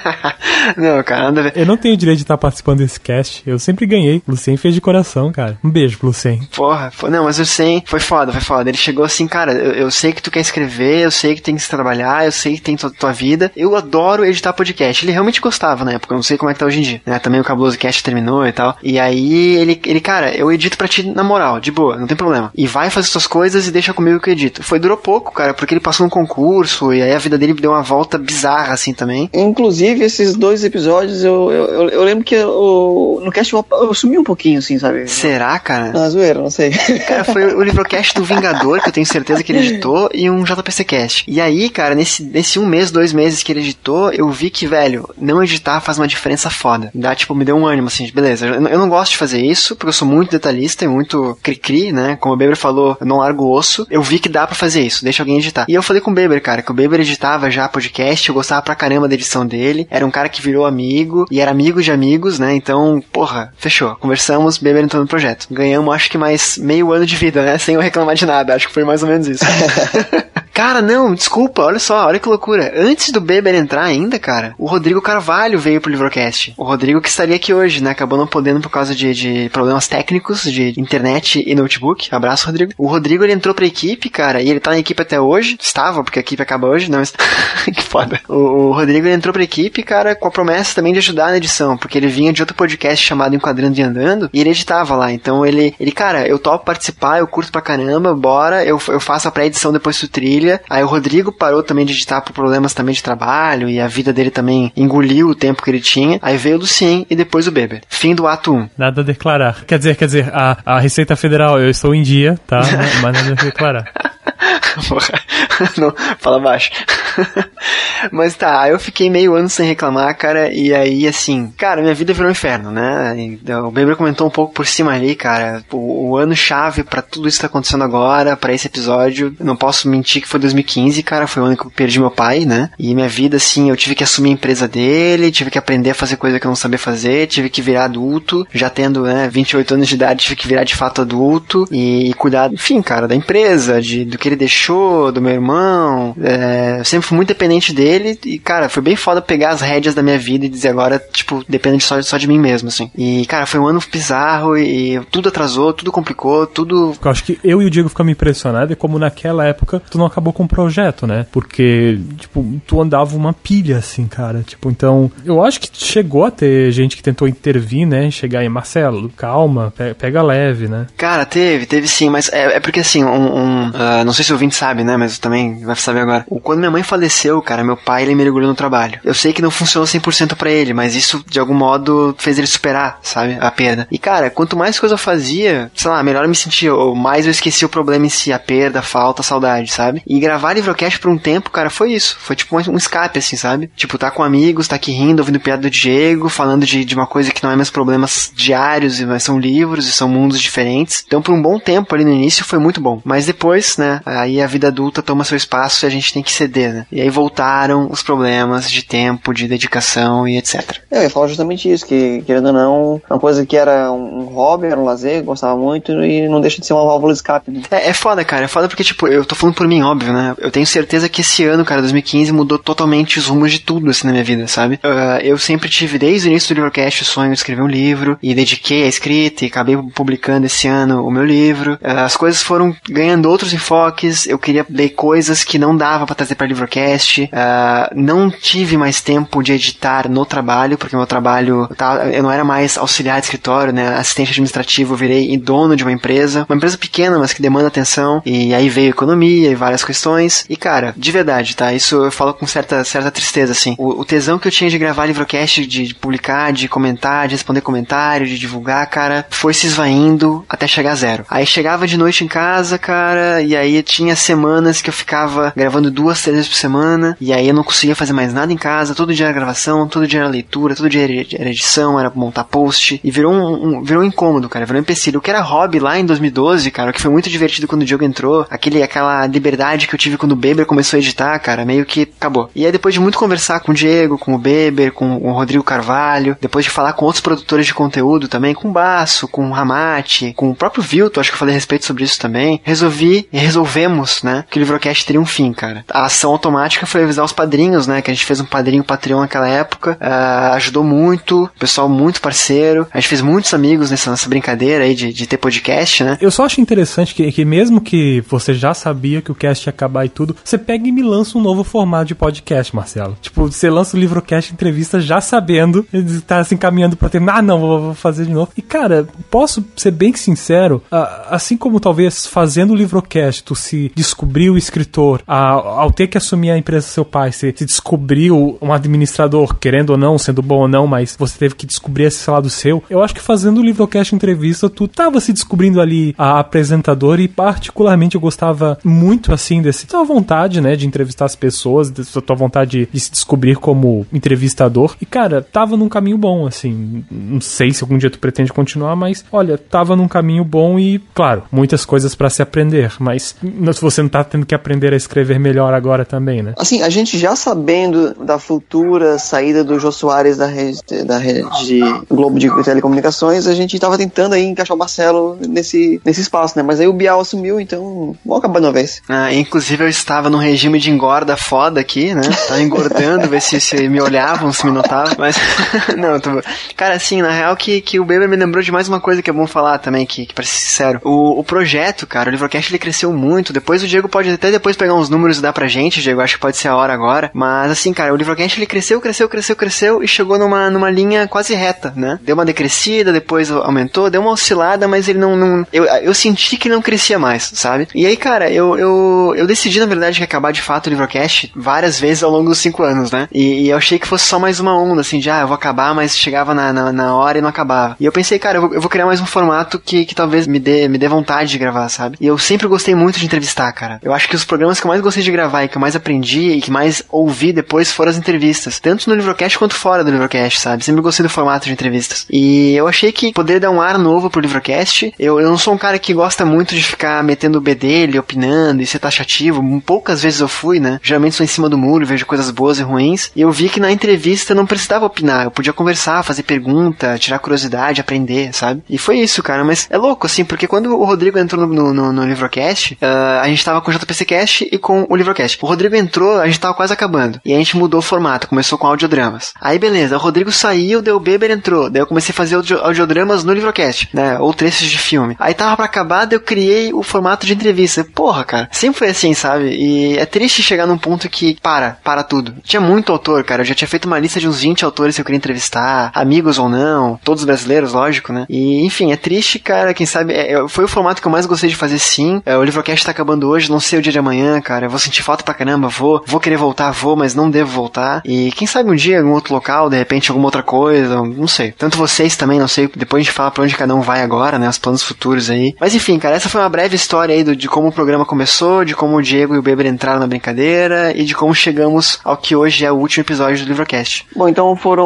[laughs] não, cara, nada a ver. Eu não tenho direito de estar participando desse cast. Eu sempre ganhei. Lucien fez de coração, cara. Um beijo pro Lucien. Porra, não, mas o Lucien foi foda, foi foda. Ele chegou assim, cara, eu, eu sei que tu quer escrever, eu sei que tem que se trabalhar, eu sei que tem tua, tua vida. Eu adoro editar podcast. Ele realmente gostava na época, eu não sei como é que tá hoje em dia. Né? Também o Cabuloso Cast terminou e tal. E aí ele, ele, cara, eu edito pra ti na moral, de boa, não tem problema. E vai fazer suas coisas e deixa comigo que eu edito. Foi, durou pouco, cara, porque ele passou num concurso e aí a vida dele deu uma volta bizarra assim também. Inclusive, esses dois episódios, eu, eu, eu, lembro que eu, no cast eu, eu sumi um pouquinho, assim, sabe? Será, cara? Na zoeira, não sei. Cara, foi o livrocast do Vingador, que eu tenho certeza que ele editou, e um JPC Cast. E aí, cara, nesse, nesse um mês, dois meses que ele editou, eu vi que, velho, não editar faz uma diferença foda. Dá, tipo, me deu um ânimo, assim, beleza, eu, eu não gosto de fazer isso, porque eu sou muito detalhista e muito cri-cri, né? Como o Beber falou, eu não largo o osso. Eu vi que dá pra fazer isso, deixa alguém editar. E eu falei com o Beber, cara, que o Beber editava já podcast, eu gostava pra caramba da edição dele, era um cara que virou amigo, e era amigo de amigos, né? Então, porra, fechou. Conversamos, Beber entrou no projeto. Ganhamos, acho que mais meio ano de vida, né? Sem eu reclamar de nada. Acho que foi mais ou menos isso. [laughs] Cara, não, desculpa, olha só, olha que loucura. Antes do Beber entrar ainda, cara, o Rodrigo Carvalho veio pro Livrocast. O Rodrigo que estaria aqui hoje, né? Acabou não podendo por causa de, de problemas técnicos de internet e notebook. Abraço, Rodrigo. O Rodrigo, ele entrou pra equipe, cara, e ele tá na equipe até hoje. Estava, porque a equipe acaba hoje, não. [laughs] que foda. O, o Rodrigo, ele entrou pra equipe, cara, com a promessa também de ajudar na edição, porque ele vinha de outro podcast chamado Enquadrando e Andando, e ele editava lá. Então ele, ele, cara, eu topo participar, eu curto pra caramba, bora, eu, eu faço a pré-edição depois do trilha. Aí o Rodrigo parou também de editar por problemas também de trabalho, e a vida dele também engoliu o tempo que ele tinha. Aí veio o Lucien e depois o Beber. Fim do ato 1. Nada a declarar. Quer dizer, quer dizer, a, a Receita Federal, eu estou em dia, tá? Mas nada a declarar. [laughs] [laughs] Não, fala baixo. [laughs] Mas tá, eu fiquei meio ano sem reclamar, cara, e aí, assim, cara, minha vida virou um inferno, né? O Beber comentou um pouco por cima ali, cara, o, o ano chave para tudo isso que tá acontecendo agora, para esse episódio, não posso mentir que foi 2015, cara, foi o ano que eu perdi meu pai, né? E minha vida, assim, eu tive que assumir a empresa dele, tive que aprender a fazer coisa que eu não sabia fazer, tive que virar adulto, já tendo, né, 28 anos de idade, tive que virar de fato adulto e, e cuidar, enfim, cara, da empresa, de, do que ele deixou, do meu irmão, é, eu sempre fui muito dependente dele e, cara, foi bem foda pegar as rédeas da minha vida e dizer agora, tipo, depende só, só de mim mesmo, assim. E, cara, foi um ano bizarro e tudo atrasou, tudo complicou, tudo. Eu acho que eu e o Diego ficamos impressionados e como naquela época tu não acabou com o projeto, né? Porque, tipo, tu andava uma pilha, assim, cara. Tipo, então, eu acho que chegou a ter gente que tentou intervir, né? Chegar em Marcelo, calma, pega leve, né? Cara, teve, teve sim, mas é, é porque assim, um. um uh, não sei se o ouvinte sabe, né? Mas também vai saber agora. Quando minha mãe faleceu, cara, meu pai ele mergulhou no trabalho. Eu sei que não funcionou 100% para ele, mas isso de algum modo fez ele superar, sabe? A perda. E cara, quanto mais coisa eu fazia, sei lá, melhor eu me sentia, ou mais eu esqueci o problema em si, a perda, a falta, a saudade, sabe? E gravar livrocast por um tempo, cara, foi isso. Foi tipo um escape, assim, sabe? Tipo, tá com amigos, tá aqui rindo, ouvindo piada do Diego, falando de, de uma coisa que não é meus problemas diários, mas são livros e são mundos diferentes. Então, por um bom tempo ali no início foi muito bom. Mas depois, né, aí a vida adulta toma seu espaço e a gente tem que ceder, né? E aí voltaram os problemas de tempo, de dedicação e etc. É, eu ia falar justamente isso, que querendo ou não, uma coisa que era um hobby, era um lazer, gostava muito e não deixa de ser uma válvula de escape. Né? É, é foda, cara. É foda porque, tipo, eu tô falando por mim, óbvio, né? Eu tenho certeza que esse ano, cara, 2015, mudou totalmente os rumos de tudo, assim, na minha vida, sabe? Uh, eu sempre tive, desde o início do Livrocast, o sonho de escrever um livro e dediquei a escrita e acabei publicando esse ano o meu livro. Uh, as coisas foram ganhando outros enfoques. Eu queria ler coisas que não dava para trazer pra Livrocast. Uh, não tive mais tempo de editar no trabalho, porque meu trabalho, eu não era mais auxiliar de escritório, né? Assistente administrativo, eu virei dono de uma empresa, uma empresa pequena, mas que demanda atenção, e aí veio economia e várias questões. E cara, de verdade, tá? Isso eu falo com certa, certa tristeza, assim. O, o tesão que eu tinha de gravar livrocast, de, de publicar, de comentar, de responder comentário, de divulgar, cara, foi se esvaindo até chegar a zero. Aí chegava de noite em casa, cara, e aí tinha semanas que eu ficava gravando duas, três vezes por semana, e aí eu não conseguia fazer mais nada em casa, todo dia era gravação, todo dia era leitura, todo dia era edição, era montar post, e virou um, um virou um incômodo, cara, virou um empecilho. O que era hobby lá em 2012, cara, o que foi muito divertido quando o Diogo entrou, aquele, aquela liberdade que eu tive quando o Beber começou a editar, cara, meio que acabou. E aí depois de muito conversar com o Diego, com o Beber, com o Rodrigo Carvalho, depois de falar com outros produtores de conteúdo também, com o Baço, com o Ramate, com o próprio Vilto, acho que eu falei a respeito sobre isso também, resolvi e resolvemos, né, que o Livrocast teria um fim, cara. A ação automática foi avisar os padrinhos, né, que a gente fez um padrinho Patreon naquela época, uh, ajudou muito, pessoal muito parceiro, a gente fez muitos amigos nessa, nessa brincadeira aí de, de ter podcast, né? Eu só acho interessante que, que mesmo que você já sabia que o cast ia acabar e tudo, você pega e me lança um novo formato de podcast, Marcelo. Tipo, você lança o livro cast entrevista já sabendo, tá se encaminhando pra terminar, ah não, vou, vou, fazer de novo. E cara, posso ser bem sincero, assim como talvez fazendo o livrocast tu se descobriu escritor, ao ter que assumir a empresa do seu pai, se descobriu um administrador, querendo ou não, sendo bom ou não, mas você teve que descobrir esse lado seu. Eu acho que fazendo o livrocast entrevista, tu tava se descobrindo ali a apresentadora e particularmente eu gostava muito assim desse tua vontade, né, de entrevistar as pessoas, dessa tua vontade de se descobrir como entrevistador. E cara, tava num caminho bom, assim. Não sei se algum dia tu pretende continuar, mas olha, tava num caminho bom e, claro, muitas coisas para se aprender, mas se você não tá tendo que aprender a escrever melhor agora também, né? Assim, a gente já sabendo da futura saída do Jô Soares da rede, da rede Globo de Telecomunicações, a gente tava tentando aí encaixar o Marcelo nesse, nesse espaço, né? Mas aí o Bial assumiu, então vamos acabar de uma vez. Ah, inclusive eu estava num regime de engorda foda aqui, né? Tava engordando, ver se, se me olhavam, se me notavam, mas [laughs] não, tô... Cara, assim, na real que, que o Beber me lembrou de mais uma coisa que é bom falar também, que, que parece sincero. O, o projeto, cara, o Livrocast ele cresceu muito, depois o Diego pode até depois pegar uns números e dar pra gente, Diego, acho que pode ser a hora agora, mas assim, cara, o Livrocast ele cresceu, cresceu, cresceu, cresceu e chegou numa, numa linha quase reta, né? Deu uma decrescida, depois aumentou, deu uma oscilada, mas ele não. não eu, eu senti que não crescia mais, sabe? E aí, cara, eu, eu, eu decidi, na verdade, que acabar de fato o Livrocast várias vezes ao longo dos cinco anos, né? E, e, eu achei que fosse só mais uma onda, assim, de ah, eu vou acabar, mas chegava na, na, na hora e não acabava. E eu pensei, cara, eu vou, eu vou, criar mais um formato que, que talvez me dê, me dê vontade de gravar, sabe? E eu sempre gostei muito de entrevistar cara. Eu acho que os programas que eu mais gostei de gravar e que eu mais aprendi e que mais ouvi depois foram as entrevistas. Tanto no Livrocast quanto fora do Livrocast, sabe? Sempre gostei do formato de entrevistas. E eu achei que poderia dar um ar novo pro Livrocast. Eu, eu não sou um cara que gosta muito de ficar metendo o B dele, opinando e ser taxativo. Poucas vezes eu fui, né? Geralmente sou em cima do muro, vejo coisas boas e ruins. E eu vi que na entrevista eu não precisava opinar. Eu podia conversar, fazer pergunta, tirar curiosidade, aprender, sabe? E foi isso, cara. Mas é louco, assim, porque quando o Rodrigo entrou no, no, no Livrocast, uh, a gente tava com o JPCcast e com o Livrocast. O Rodrigo entrou, a gente tava quase acabando. E a gente mudou o formato, começou com audiodramas. Aí beleza, o Rodrigo saiu, deu o Beber entrou. Daí eu comecei a fazer audio, audiodramas no Livrocast, né? Ou trechos de filme. Aí tava pra acabar, daí eu criei o formato de entrevista. Porra, cara. Sempre foi assim, sabe? E é triste chegar num ponto que para, para tudo. Tinha muito autor, cara. Eu já tinha feito uma lista de uns 20 autores que eu queria entrevistar, amigos ou não, todos brasileiros, lógico, né? E enfim, é triste, cara. Quem sabe, é, foi o formato que eu mais gostei de fazer sim. É, o Livrocast tá acabando hoje, não sei o dia de amanhã, cara. Eu vou sentir falta pra caramba, vou, vou querer voltar, vou, mas não devo voltar. E quem sabe um dia, em algum outro local, de repente alguma outra coisa, não sei. Tanto vocês também, não sei. Depois a gente fala pra onde cada um vai agora, né? Os planos futuros aí. Mas enfim, cara, essa foi uma breve história aí do, de como o programa começou, de como o Diego e o Beber entraram na brincadeira e de como chegamos ao que hoje é o último episódio do Livrocast. Bom, então foram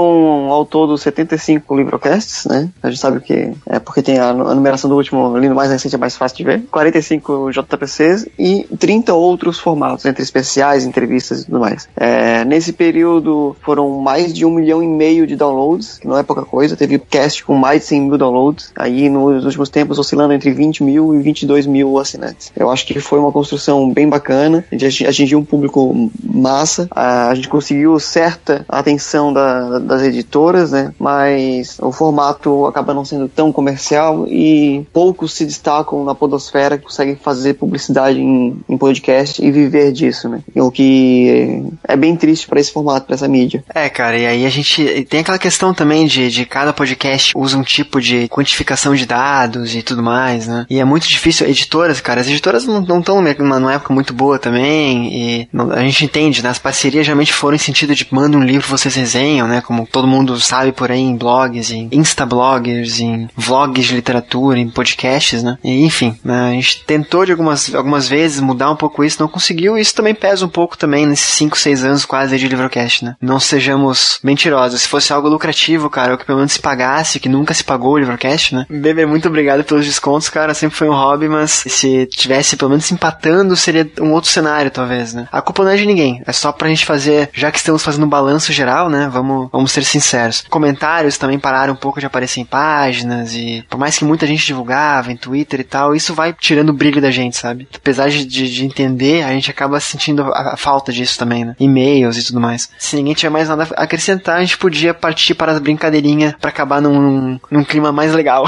ao todo 75 Livrocasts, né? A gente sabe que é porque tem a, a numeração do último ali no mais recente é mais fácil de ver. 45 JPCs e 30 outros formatos, entre especiais, entrevistas e tudo mais. É, nesse período foram mais de um milhão e meio de downloads, que não é pouca coisa. Teve cast com mais de 100 mil downloads. Aí nos últimos tempos oscilando entre 20 mil e 22 mil assinantes. Eu acho que foi uma construção bem bacana. A gente atingiu um público massa. A gente conseguiu certa atenção da, das editoras, né? Mas o formato acaba não sendo tão comercial e poucos se destacam na podosfera que conseguem fazer publicidade em, em podcast e viver disso, né? O que é bem triste para esse formato, para essa mídia. É, cara, e aí a gente tem aquela questão também de, de cada podcast usa um tipo de quantificação de dados e tudo mais, né? E é muito difícil. Editoras, cara, as editoras não estão numa época muito boa também e não, a gente entende, né? As parcerias geralmente foram em sentido de manda um livro, vocês resenham, né? Como todo mundo sabe por aí em blogs, em instabloggers, em vlogs de literatura, em podcasts, né? E, enfim, né? a gente tentou de algumas, algumas vezes mudar um pouco isso, não conseguiu, isso também pesa um pouco também nesses 5, 6 anos quase de Livrocast, né? Não sejamos mentirosos. Se fosse algo lucrativo, cara, ou que pelo menos se pagasse, que nunca se pagou o Livrocast, né? Bebê, muito obrigado pelos descontos, cara, sempre foi um hobby, mas se tivesse pelo menos empatando, seria um outro cenário, talvez, né? A culpa não é de ninguém, é só pra gente fazer, já que estamos fazendo um balanço geral, né? Vamos, vamos ser sinceros. Comentários também pararam um pouco de aparecer em páginas e por mais que muita gente divulgava em Twitter e tal, isso vai tirando o brilho da gente, sabe? Apesar de, de, de entender, a gente acaba sentindo a, a, falta disso também, né? E-mails e tudo mais. Se ninguém tiver mais nada a acrescentar, a gente podia partir para as brincadeirinhas para acabar num, num clima mais legal.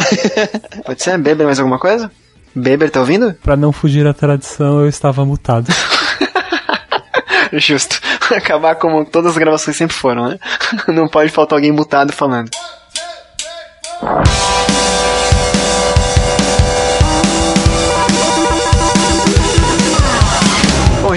[laughs] Pode ser? Beber mais alguma coisa? Beber, tá ouvindo? Pra não fugir da tradição, eu estava mutado. [laughs] Justo. Acabar como todas as gravações sempre foram, né? [laughs] Não pode faltar alguém mutado falando.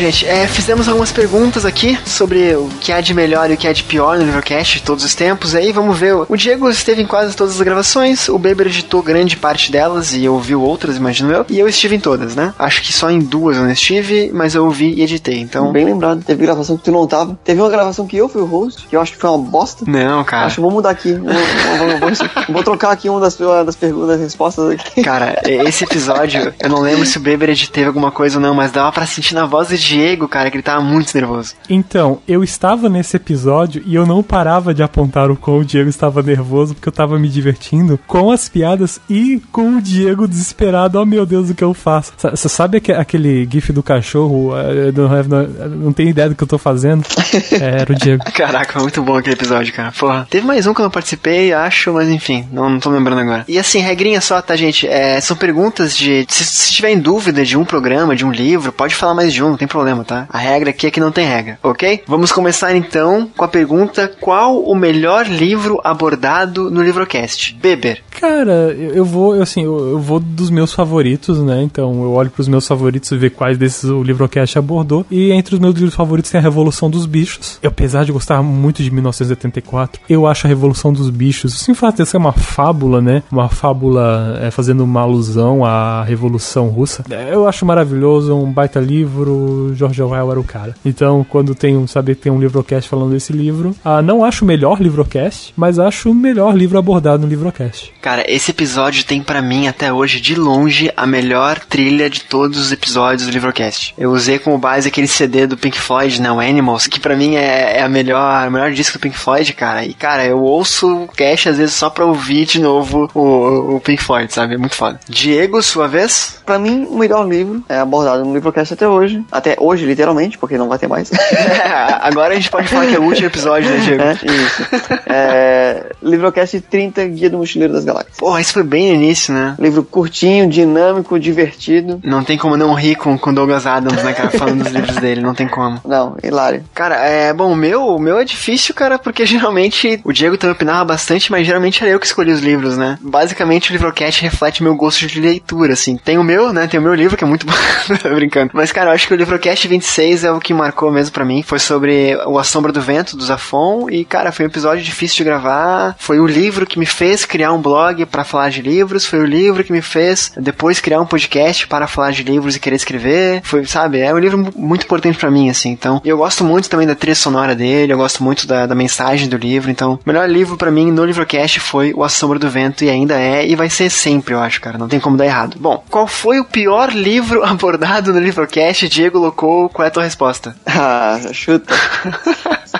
Gente, é, fizemos algumas perguntas aqui sobre o que há de melhor e o que há de pior no Livrocast de todos os tempos. Aí vamos ver. O Diego esteve em quase todas as gravações, o Beber editou grande parte delas e ouviu outras, imagino eu. E eu estive em todas, né? Acho que só em duas eu não estive, mas eu ouvi e editei. Então. Bem lembrado, teve gravação que tu não tava. Teve uma gravação que eu fui o host, que eu acho que foi uma bosta. Não, cara. Acho que vou mudar aqui. Vou, vou, vou, vou trocar aqui uma das, das perguntas, das respostas aqui. Cara, esse episódio, eu não lembro se o Beber editei alguma coisa ou não, mas dava pra sentir na voz do Diego, cara, que ele tava muito nervoso. Então, eu estava nesse episódio e eu não parava de apontar o quão o Diego estava nervoso, porque eu tava me divertindo com as piadas e com o Diego desesperado. Oh meu Deus, o que eu faço? Você sabe aquele gif do cachorro? Não, não tenho ideia do que eu tô fazendo. É, era o Diego. [laughs] Caraca, muito bom aquele episódio, cara. Porra. Teve mais um que eu não participei, acho, mas enfim, não, não tô lembrando agora. E assim, regrinha só, tá, gente? É, são perguntas de. Se, se tiver em dúvida de um programa, de um livro, pode falar mais de um, não tem problema problema, tá? A regra aqui é que não tem regra, ok? Vamos começar então com a pergunta: qual o melhor livro abordado no Livrocast? Beber. Cara, eu vou, assim, eu, vou dos meus favoritos, né? Então eu olho pros meus favoritos e ver quais desses o Livrocast abordou. E entre os meus livros favoritos tem a Revolução dos Bichos. Eu, apesar de gostar muito de 1984, eu acho a Revolução dos Bichos, o fato de ser uma fábula, né? Uma fábula é, fazendo uma alusão à Revolução Russa. é, Eu acho maravilhoso, um baita livro. George Orwell era o cara. Então, quando tem um, saber tem um Livrocast falando desse livro, ah, não acho o melhor Livrocast, mas acho o melhor livro abordado no Livrocast. Cara, esse episódio tem pra mim até hoje de longe a melhor trilha de todos os episódios do Livrocast. Eu usei como base aquele CD do Pink Floyd, né, o Animals, que pra mim é, é a melhor, o melhor disco do Pink Floyd, cara. E cara, eu ouço o cast às vezes só pra ouvir de novo o, o Pink Floyd, sabe? É muito foda. Diego, sua vez? Pra mim, o melhor livro é abordado no Livrocast até hoje. Até hoje, literalmente, porque não vai ter mais. [laughs] [laughs] Agora a gente pode falar que é o último episódio, né, Diego? É, isso. É, Livrocast 30, Guia do Mochileiro das Galáxias. Porra, isso foi bem no início, né? Livro curtinho, dinâmico, divertido. Não tem como não rir com, com Douglas Adams, né, cara, falando dos [laughs] livros dele, não tem como. Não, hilário. Cara, é bom, o meu, o meu é difícil, cara, porque [laughs] geralmente o Diego também opinava bastante, mas geralmente era eu que escolhi os livros, né? Basicamente o Livrocast reflete meu gosto de leitura, assim. Tem o meu, né? Tem o meu livro, que é muito [laughs] bom. Tô brincando. Mas, cara, eu acho que o Livrocast 26 é o que marcou mesmo pra mim. Foi sobre o A Sombra do Vento, do Zafon. E, cara, foi um episódio difícil de gravar. Foi o livro que me fez criar um blog pra falar de livros. Foi o livro que me fez depois criar um podcast para falar de livros e querer escrever. Foi, sabe? É um livro mu- muito importante pra mim, assim. Então, eu gosto muito também da trilha sonora dele. Eu gosto muito da, da mensagem do livro. Então, o melhor livro pra mim no Livrocast foi O A Sombra do Vento. E ainda é. E vai ser sempre, eu acho, cara. Não tem como dar errado. Bom, qual foi o pior livro [laughs] abordado no Livrocast? Diego Locou, qual é a tua resposta? Ah, chuta.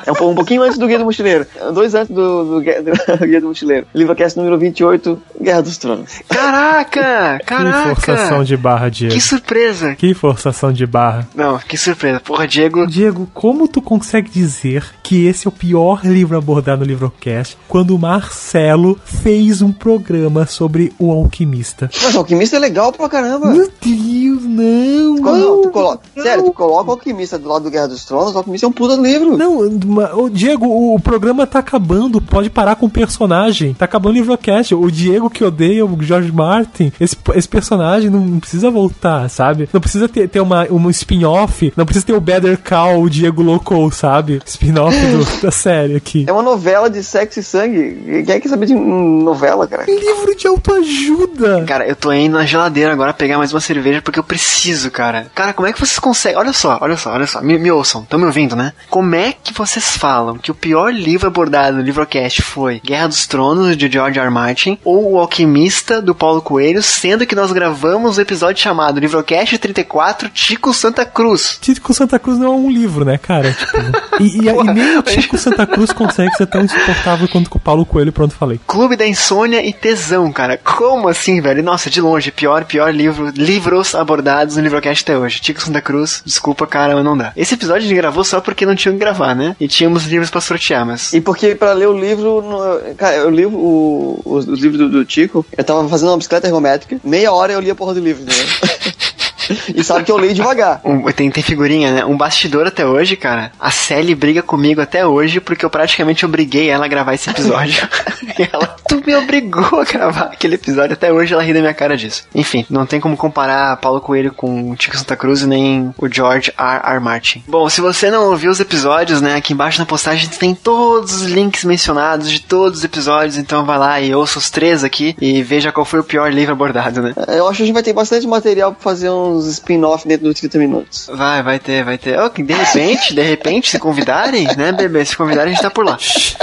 É um, um pouquinho antes do Guia do Mochileiro. Dois antes do, do, Guia- do [laughs] Guia do Mochileiro. Livrocast número 28, Guerra dos Tronos. Caraca! [laughs] Que forçação Caraca! de barra, Diego. Que surpresa! Que forçação de barra. Não, que surpresa. Porra, Diego. Diego, como tu consegue dizer que esse é o pior livro abordado no Livrocast quando o Marcelo fez um programa sobre o alquimista? Mas o Alquimista é legal pra caramba. Meu Deus, não! Não, tu coloca, não. sério, tu coloca o Alquimista do lado do Guerra dos Tronos, o Alquimista é um puta livro. Não, Diego, o, o programa tá acabando. Pode parar com o personagem. Tá acabando o Livrocast. O Diego que odeia o George Martin, esse, esse personagem não, precisa voltar, sabe? Não precisa ter, ter uma, um spin-off. Não precisa ter o Better Call, o Diego Locou, sabe? Spin-off [laughs] da série aqui. É uma novela de sexo e sangue. Quem é que sabe de novela, cara? Livro de autoajuda. Cara, eu tô indo na geladeira agora pegar mais uma cerveja porque eu preciso, cara. Cara, como é que vocês conseguem? Olha só, olha só, olha só. Me, me ouçam, estão me ouvindo, né? Como é que vocês falam que o pior livro abordado no Livrocast foi Guerra dos Tronos, de George R. R. Martin, ou O Alquimista, do Paulo Coelho, sendo que nós gravamos o episódio chamado Livrocast 34, Tico Santa Cruz. Tico Santa Cruz não é um livro, né, cara? Tipo, e, e, e [laughs] nem o Tico Santa Cruz consegue ser tão insuportável quanto o Paulo Coelho, pronto, falei. Clube da Insônia e Tesão, cara. Como assim, velho? Nossa, de longe, pior, pior livro, livros abordados no Livrocast até hoje. Tico Santa Cruz, desculpa, cara, mas não dá. Esse episódio a gente gravou só porque não tinha o que gravar, né? E tínhamos livros pra sortear, mas... E porque pra ler o livro, cara, eu li o, os, os livros do, do Tico, eu tava fazendo uma bicicleta ergométrica, meia hora eu li a porra do livro, entendeu? [laughs] e sabe que eu leio devagar. Um- tem, tem figurinha, né? Um bastidor até hoje, cara. A Sally briga comigo até hoje porque eu praticamente obriguei ela a gravar esse episódio. [laughs] e ela, tu me obrigou a gravar aquele episódio. Até hoje ela ri da minha cara disso. Enfim, não tem como comparar Paulo Coelho com o Tico Santa Cruz e nem o George R. R. Martin. Bom, se você não ouviu os episódios, né? Aqui embaixo na postagem tem todos os links mencionados de todos os episódios. Então vai lá e ouça os três aqui e veja qual foi o pior livro abordado, né? Eu acho que a gente vai ter bastante material pra fazer uns spin-off dentro dos 30 minutos. Vai, vai ter, vai ter. Ok, de repente, de repente, se convidarem, né, bebê? Se convidarem, a gente tá por lá.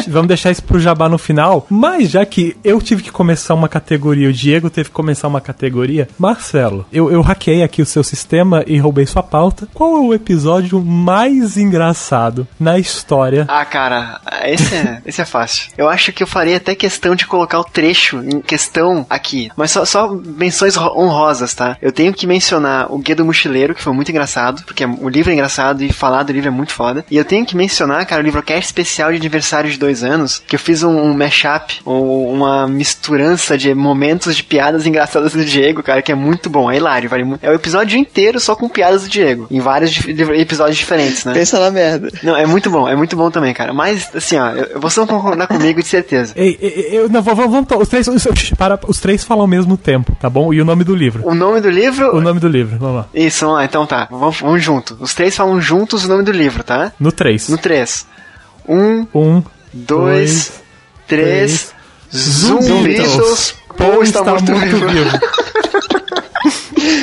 Vamos deixar isso pro jabá no final. Mas já que eu tive que começar uma categoria, o Diego teve que começar uma categoria, Marcelo, eu, eu hackeei aqui o seu sistema e roubei sua pauta. Qual é o episódio mais engraçado na história? Ah, cara, esse é, [laughs] esse é fácil. Eu acho que eu faria até questão de colocar o trecho em questão aqui. Mas só, só menções ro- honrosas, tá? Eu tenho que mencionar o Guia do Mochileiro, que foi muito engraçado, porque o livro é engraçado e falar do livro é muito foda. E eu tenho que mencionar, cara, o livrocast especial de aniversário de dois anos, que eu fiz um, um mashup, um, uma misturança de momentos de piadas engraçadas do Diego, cara, que é muito bom. É hilário, vale muito. É o episódio inteiro só com piadas do Diego. Em vários dif- episódios diferentes, né? Pensa na merda. Não, é muito bom, é muito bom também, cara. Mas, assim, ó, eu- vocês vão concordar [laughs] comigo de certeza. Ei, eu, não, vamos, vamos, os três, os, para, os três falam ao mesmo tempo, tá bom? E o nome do livro. O nome do livro. O nome do livro, vamos lá. Isso, vamos lá, então tá. Vamos, vamos junto. Os três falam juntos o nome do livro, tá? No 3. No 3. Um, Um, dois, três. Zumbitos. Zumbitos. Paul está morto vivo.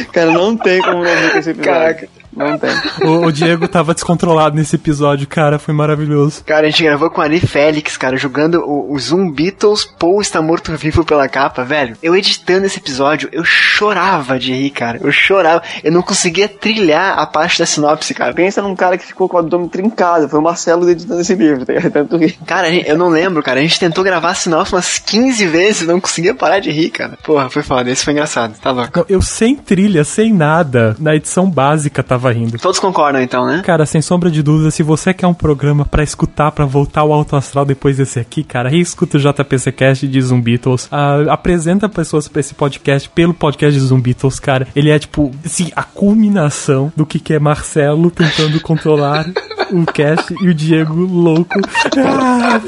[laughs] Cara, não tem como não ver com esse episódio. Caraca. Não tem. O, o Diego tava descontrolado nesse episódio, cara, foi maravilhoso. Cara, a gente gravou com o Ari Félix, cara, jogando o, o Zumbitos, Paul está morto vivo pela capa, velho. Eu editando esse episódio, eu chorava de rir, cara. Eu chorava. Eu não conseguia trilhar a parte da sinopse, cara. Pensa num cara que ficou com o abdômen trincado. Foi o Marcelo editando esse livro, tá? Tanto que. Cara, a gente- eu não lembro, cara. A gente tentou gravar a sinopse umas 15 vezes e não conseguia parar de rir, cara. Porra, foi foda. Esse foi engraçado. Tá louco. Não, eu sem trilha, sem nada, na edição básica tava rindo. Todos concordam, então, né? Cara, sem sombra de dúvida, se você quer um programa pra escutar, pra voltar ao alto astral depois desse aqui, cara, reescuta o JPC Cast de Zumbitos. Ah, apresenta pessoas pra esse podcast pelo podcast de Zumbitos, cara. Ele é, tipo, assim, a culminação do que, que é Marcelo tentando controlar o cast e o Diego louco. Ah.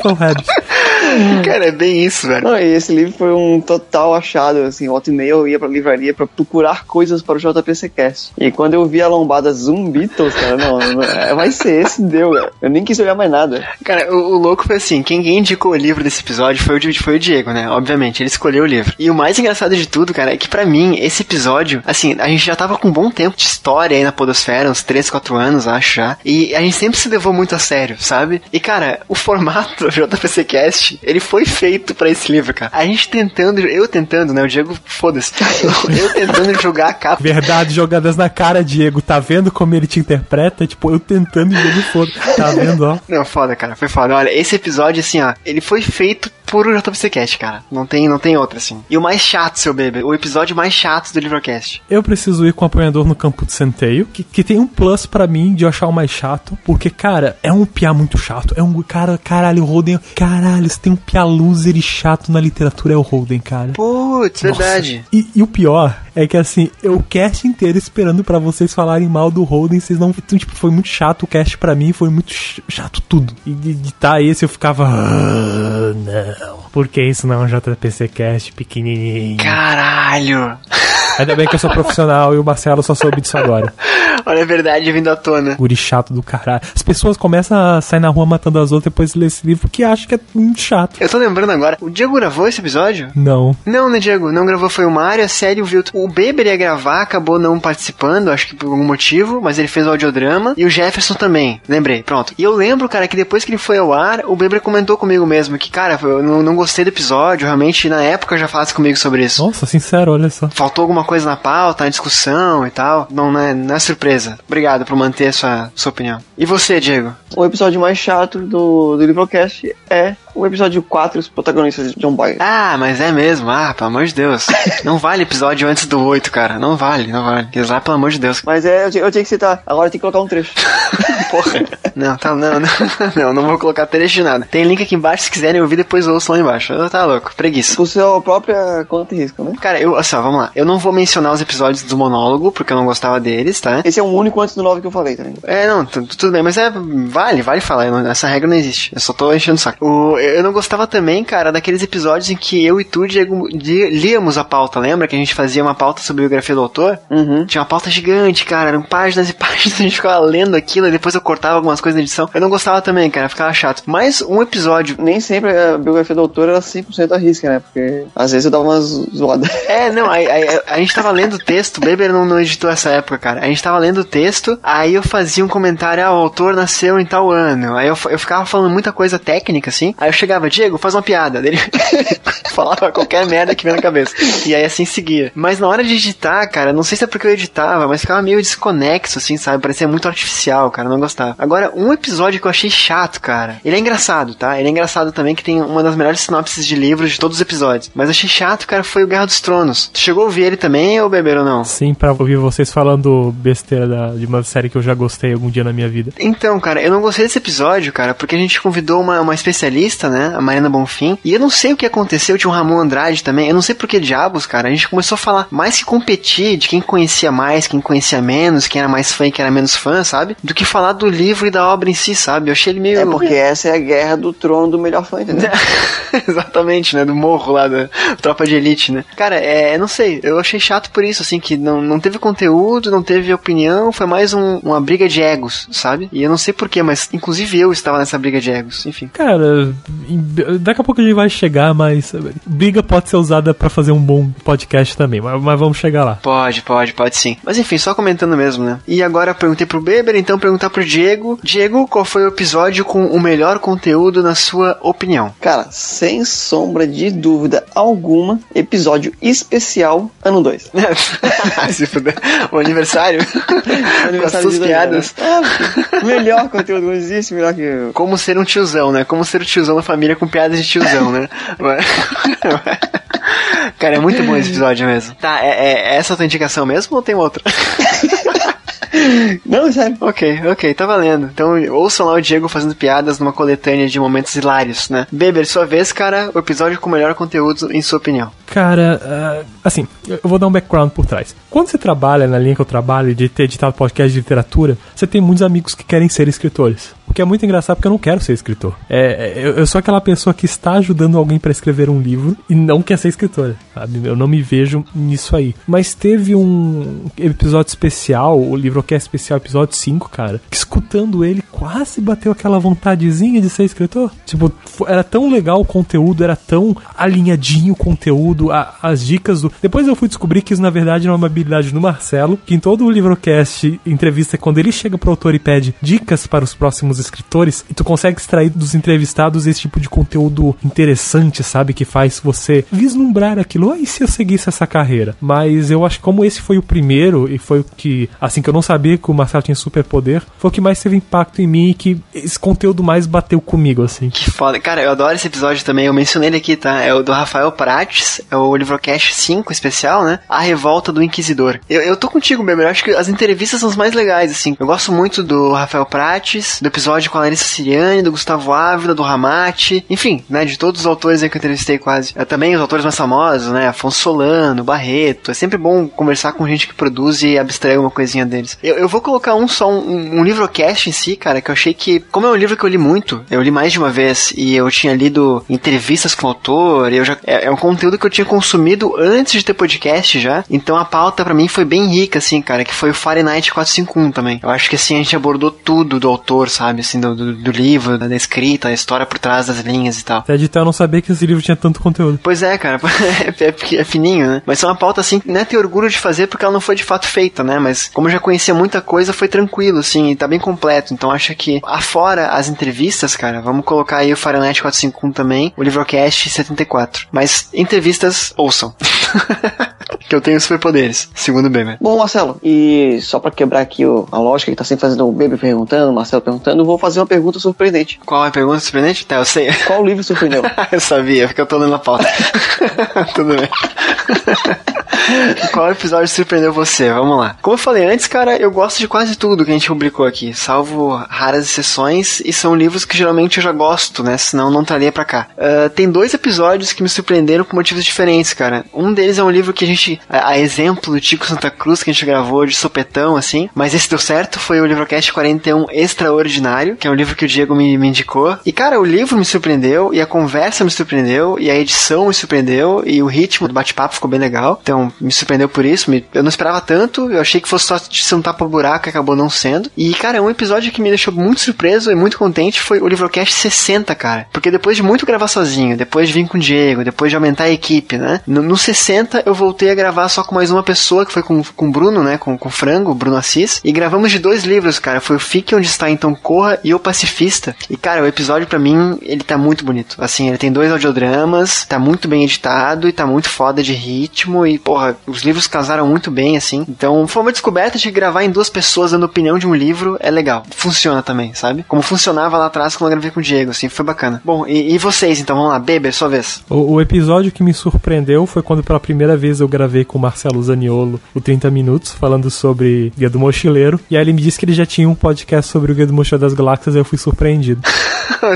[laughs] Cara, é bem isso, velho. Não, esse livro foi um total achado, assim, volta e meia eu ia pra livraria pra procurar coisas para o JPC Cast. E quando eu vi a lombada Zumbitos, cara, não, não, é, vai ser esse, deu, cara. Eu nem quis olhar mais nada. Cara, o, o louco foi assim, quem, quem indicou o livro desse episódio foi o, foi o Diego, né? Obviamente, ele escolheu o livro. E o mais engraçado de tudo, cara, é que pra mim, esse episódio, assim, a gente já tava com um bom tempo de história aí na podosfera, uns 3, 4 anos, acho já. E a gente sempre se levou muito a sério, sabe? E, cara, o formato do JPC Cast, ele foi feito pra esse livro, cara. A gente tentando, eu tentando, né? O Diego, foda-se. Eu, eu tentando jogar a capa Verdade, jogadas na cara, Diego. Tá vendo como ele te interpreta? Tipo, eu tentando e ele foda. Tá vendo, ó? Não, foda, cara. Foi foda. Olha, esse episódio, assim, ó, ele foi feito por o JPC Cast, cara. Não tem, não tem outra, assim. E o mais chato, seu bebê, o episódio mais chato do Livrocast. Eu preciso ir com o apanhador no campo de centeio, que, que tem um plus pra mim de eu achar o mais chato, porque, cara, é um piá muito chato. É um cara, caralho, o Holden. Caralho, se tem um piá loser e chato na literatura é o Holden, cara. Putz, Nossa. verdade. E, e o pior é que assim, eu cast inteiro esperando pra vocês falarem mal do Holden, vocês não. Então, tipo, foi muito chato o cast pra mim, foi muito ch- chato tudo. E de editar esse eu ficava. Ah, não. Porque isso não é um JPC cast pequenininho. Caralho. Ainda bem que eu sou profissional e o Marcelo só soube disso agora. Olha a verdade vindo à tona. Guri chato do caralho. As pessoas começam a sair na rua matando as outras depois de ler esse livro porque acham que é muito chato. Eu tô lembrando agora, o Diego gravou esse episódio? Não. Não, né, Diego? Não gravou, foi o Mário, a série e o Vilto. O Beber ia gravar, acabou não participando, acho que por algum motivo, mas ele fez o audiodrama. E o Jefferson também, lembrei, pronto. E eu lembro, cara, que depois que ele foi ao ar, o Beber comentou comigo mesmo que, cara, eu não, não gostei do episódio, realmente, na época já falasse comigo sobre isso. Nossa, sincero, olha só. Faltou alguma coisa na pauta, na discussão e tal. Não, não é, não é surpresa. Obrigado por manter sua, sua opinião. E você, Diego? O episódio mais chato do, do Livrocast é o episódio 4, os protagonistas de John Boy. Ah, mas é mesmo. Ah, pelo amor de Deus. [laughs] Não vale episódio antes do 8, cara. Não vale, não vale. Aqueles lá, pelo amor de Deus. Mas é, eu, tinha- eu tinha que citar. Agora tem que colocar um trecho. [laughs] Porra. Não, tá, não, não, [laughs] não, não vou colocar trecho de nada. Tem link aqui embaixo, se quiserem ouvir, depois ouçam lá embaixo. Eu, tá louco, preguiça. Por sua própria conta e risco, né? Cara, eu, assim, ó, vamos lá. Eu não vou mencionar os episódios do monólogo, porque eu não gostava deles, tá? Esse é o único antes do 9 que eu falei também. É, não, tu- tudo bem, mas é, vale, vale falar, essa regra não existe, eu só tô enchendo o saco. O, eu não gostava também, cara, daqueles episódios em que eu e tu, Diego, líamos a pauta, lembra que a gente fazia uma pauta sobre a biografia do autor? Uhum. Tinha uma pauta gigante, cara, eram páginas e [laughs] páginas, a gente ficava lendo aquilo e depois eu cortava algumas coisas na edição. Eu não gostava também, cara, ficava chato. Mas um episódio... Nem sempre a biografia do autor era 100% a risca, né? Porque às vezes eu dava umas zoadas. [laughs] É, não, aí, aí- a, gente tava lendo o texto, Beber não, não editou essa época, cara. A gente tava lendo o texto, aí eu fazia um comentário, ah, o autor nasceu em tal ano. Aí eu, eu ficava falando muita coisa técnica, assim. Aí eu chegava, Diego, faz uma piada. Ele [laughs] falava qualquer merda que vinha na cabeça. E aí assim seguia. Mas na hora de editar, cara, não sei se é porque eu editava, mas ficava meio desconexo, assim, sabe? Parecia muito artificial, cara, não gostava. Agora, um episódio que eu achei chato, cara. Ele é engraçado, tá? Ele é engraçado também, que tem uma das melhores sinopses de livros de todos os episódios. Mas achei chato, cara, foi o Guerra dos Tronos. Tu chegou a ouvir ele também, ou beber ou não? Sim, pra ouvir vocês falando besteira da- de uma série que eu já gostei algum dia na minha vida. Então, cara, eu não gostei desse episódio, cara, porque a gente convidou uma, uma especialista né? A Marina Bonfim. E eu não sei o que aconteceu, tinha o Ramon Andrade também. Eu não sei por que diabos, cara. A gente começou a falar mais que competir de quem conhecia mais, quem conhecia menos, quem era mais fã e quem era menos fã, sabe? Do que falar do livro e da obra em si, sabe? Eu achei ele meio. É porque essa é a guerra do trono do melhor fã, entendeu? [laughs] Exatamente, né? Do morro lá da tropa de elite, né? Cara, é, não sei, eu achei chato por isso, assim, que não, não teve conteúdo, não teve opinião, foi mais um, uma briga de egos, sabe? E eu não sei porquê, mas inclusive eu estava nessa briga de egos, enfim. Cara, daqui a pouco a gente vai chegar, mas briga pode ser usada para fazer um bom podcast também, mas, mas, vamos chegar lá. Pode, pode, pode sim. Mas enfim, só comentando mesmo, né? E agora eu perguntei pro Beber, então perguntar pro Diego. Diego, qual foi o episódio com o melhor conteúdo na sua opinião? Cara, sem sombra de dúvida alguma, episódio especial ano 2. [laughs] Se fuder. O aniversário. [laughs] o aniversário das piadas. É, melhor conteúdo, não existe melhor que. Como ser um tiozão, né? Como ser o tiozão da família com piadas de tiozão, né? [laughs] Cara, é muito bom esse episódio mesmo. Tá, é, é essa a tua indicação mesmo ou tem outra? Não, sério. Ok, ok, tá valendo. Então ouçam lá o Diego fazendo piadas numa coletânea de momentos hilários, né? Beber, sua vez, cara, o episódio com o melhor conteúdo, em sua opinião. Cara, uh, assim, eu vou dar um background por trás. Quando você trabalha na linha que eu trabalho de ter editado podcast de literatura, você tem muitos amigos que querem ser escritores. O que é muito engraçado porque eu não quero ser escritor. É, é eu, sou aquela pessoa que está ajudando alguém para escrever um livro e não quer ser escritor, sabe? Eu não me vejo nisso aí. Mas teve um episódio especial, o livro que é especial, episódio 5, cara, que escutando ele quase bateu aquela vontadezinha de ser escritor. Tipo, era tão legal o conteúdo, era tão alinhadinho o conteúdo, a, as dicas do. Depois eu fui descobrir que isso na verdade é uma habilidade do Marcelo, que em todo o livrocast, entrevista, quando ele chega pro autor e pede dicas para os próximos escritores e tu consegue extrair dos entrevistados esse tipo de conteúdo interessante, sabe? Que faz você vislumbrar aquilo. Ah, e se eu seguisse essa carreira? Mas eu acho que como esse foi o primeiro e foi o que, assim, que eu não sabia que o Marcelo tinha superpoder, foi o que mais teve impacto em mim e que esse conteúdo mais bateu comigo, assim. Que foda. Cara, eu adoro esse episódio também. Eu mencionei ele aqui, tá? É o do Rafael Prates, o Livrocast 5 especial, né? A Revolta do Inquisidor. Eu, eu tô contigo, meu. Eu acho que as entrevistas são as mais legais, assim. Eu gosto muito do Rafael Prates, do episódio com a Larissa Siriani, do Gustavo Ávila, do Ramate, enfim, né, de todos os autores aí que eu entrevistei quase. É, também os autores mais famosos, né, Afonso Solano, Barreto. É sempre bom conversar com gente que produz e abstrai uma coisinha deles. Eu, eu vou colocar um só, um, um livrocast em si, cara, que eu achei que, como é um livro que eu li muito, eu li mais de uma vez e eu tinha lido entrevistas com o autor, eu já, é, é um conteúdo que eu tinha consumido antes de ter podcast já, então a pauta para mim foi bem rica, assim, cara, que foi o Fahrenheit 451 também. Eu acho que assim a gente abordou tudo do autor, sabe? Assim, do, do, do livro, da escrita, a história por trás das linhas e tal. Até editar eu não sabia que esse livro tinha tanto conteúdo. Pois é, cara. [laughs] É, é, é, fininho, né? Mas é uma pauta, assim, né, ter orgulho de fazer porque ela não foi de fato feita, né? Mas como eu já conhecia muita coisa, foi tranquilo, assim, e tá bem completo. Então acho que, afora as entrevistas, cara, vamos colocar aí o Fahrenheit 451 também, o Livrocast 74. Mas entrevistas, ouçam. [laughs] que eu tenho superpoderes, segundo o Beber. Bom, Marcelo, e só para quebrar aqui o, a lógica que tá sempre fazendo o Beber perguntando, o Marcelo perguntando, vou fazer uma pergunta surpreendente. Qual é a pergunta surpreendente? Tá, eu sei. Qual livro surpreendeu? [laughs] eu sabia, porque eu tô lendo a pauta. [laughs] Tudo bem. Qual episódio surpreendeu você? Vamos lá. Como eu falei antes, cara, eu gosto de quase tudo que a gente publicou aqui, salvo raras exceções, e são livros que geralmente eu já gosto, né? Senão não traria pra cá. Uh, tem dois episódios que me surpreenderam por motivos diferentes, cara. Um deles é um livro que a gente, a, a exemplo do Tico Santa Cruz, que a gente gravou de sopetão, assim, mas esse deu certo, foi o Livrocast 41 Extraordinário, que é um livro que o Diego me, me indicou. E, cara, o livro me surpreendeu, e a conversa me surpreendeu, e a edição me surpreendeu, e o ritmo do bate-papo ficou bem legal. Então, me surpreendeu por isso. Me, eu não esperava tanto, eu achei que fosse só ser um tapa-buraco, acabou não sendo. E, cara, um episódio que me deixou muito surpreso e muito contente foi o Livrocast 60, cara. Porque depois de muito gravar sozinho, depois de vir com o Diego, depois de aumentar a equipe, né? No, no 60 eu voltei a gravar só com mais uma pessoa, que foi com, com o Bruno, né? Com, com o Frango, Bruno Assis. E gravamos de dois livros, cara. Foi o Fique Onde Está Então Corra e O Pacifista. E, cara, o episódio para mim, ele tá muito bonito. Assim, ele tem dois audiodramas, tá muito bem editado e tá muito foda de ritmo. E, porra, os livros casaram muito bem, assim. Então, foi uma descoberta de gravar em duas pessoas dando opinião de um livro é legal. Funciona também, sabe? Como funcionava lá atrás quando eu gravei com o Diego, assim, foi bacana. Bom, e, e vocês, então, vamos lá. Beber, sua vez. O, o, episódio que me surpreendeu foi quando pela primeira vez eu gravei com o Marcelo Zaniolo o 30 Minutos, falando sobre Guia do Mochileiro. E aí ele me disse que ele já tinha um podcast sobre o Guia do Mochileiro das Galáxias e eu fui surpreendido. [laughs]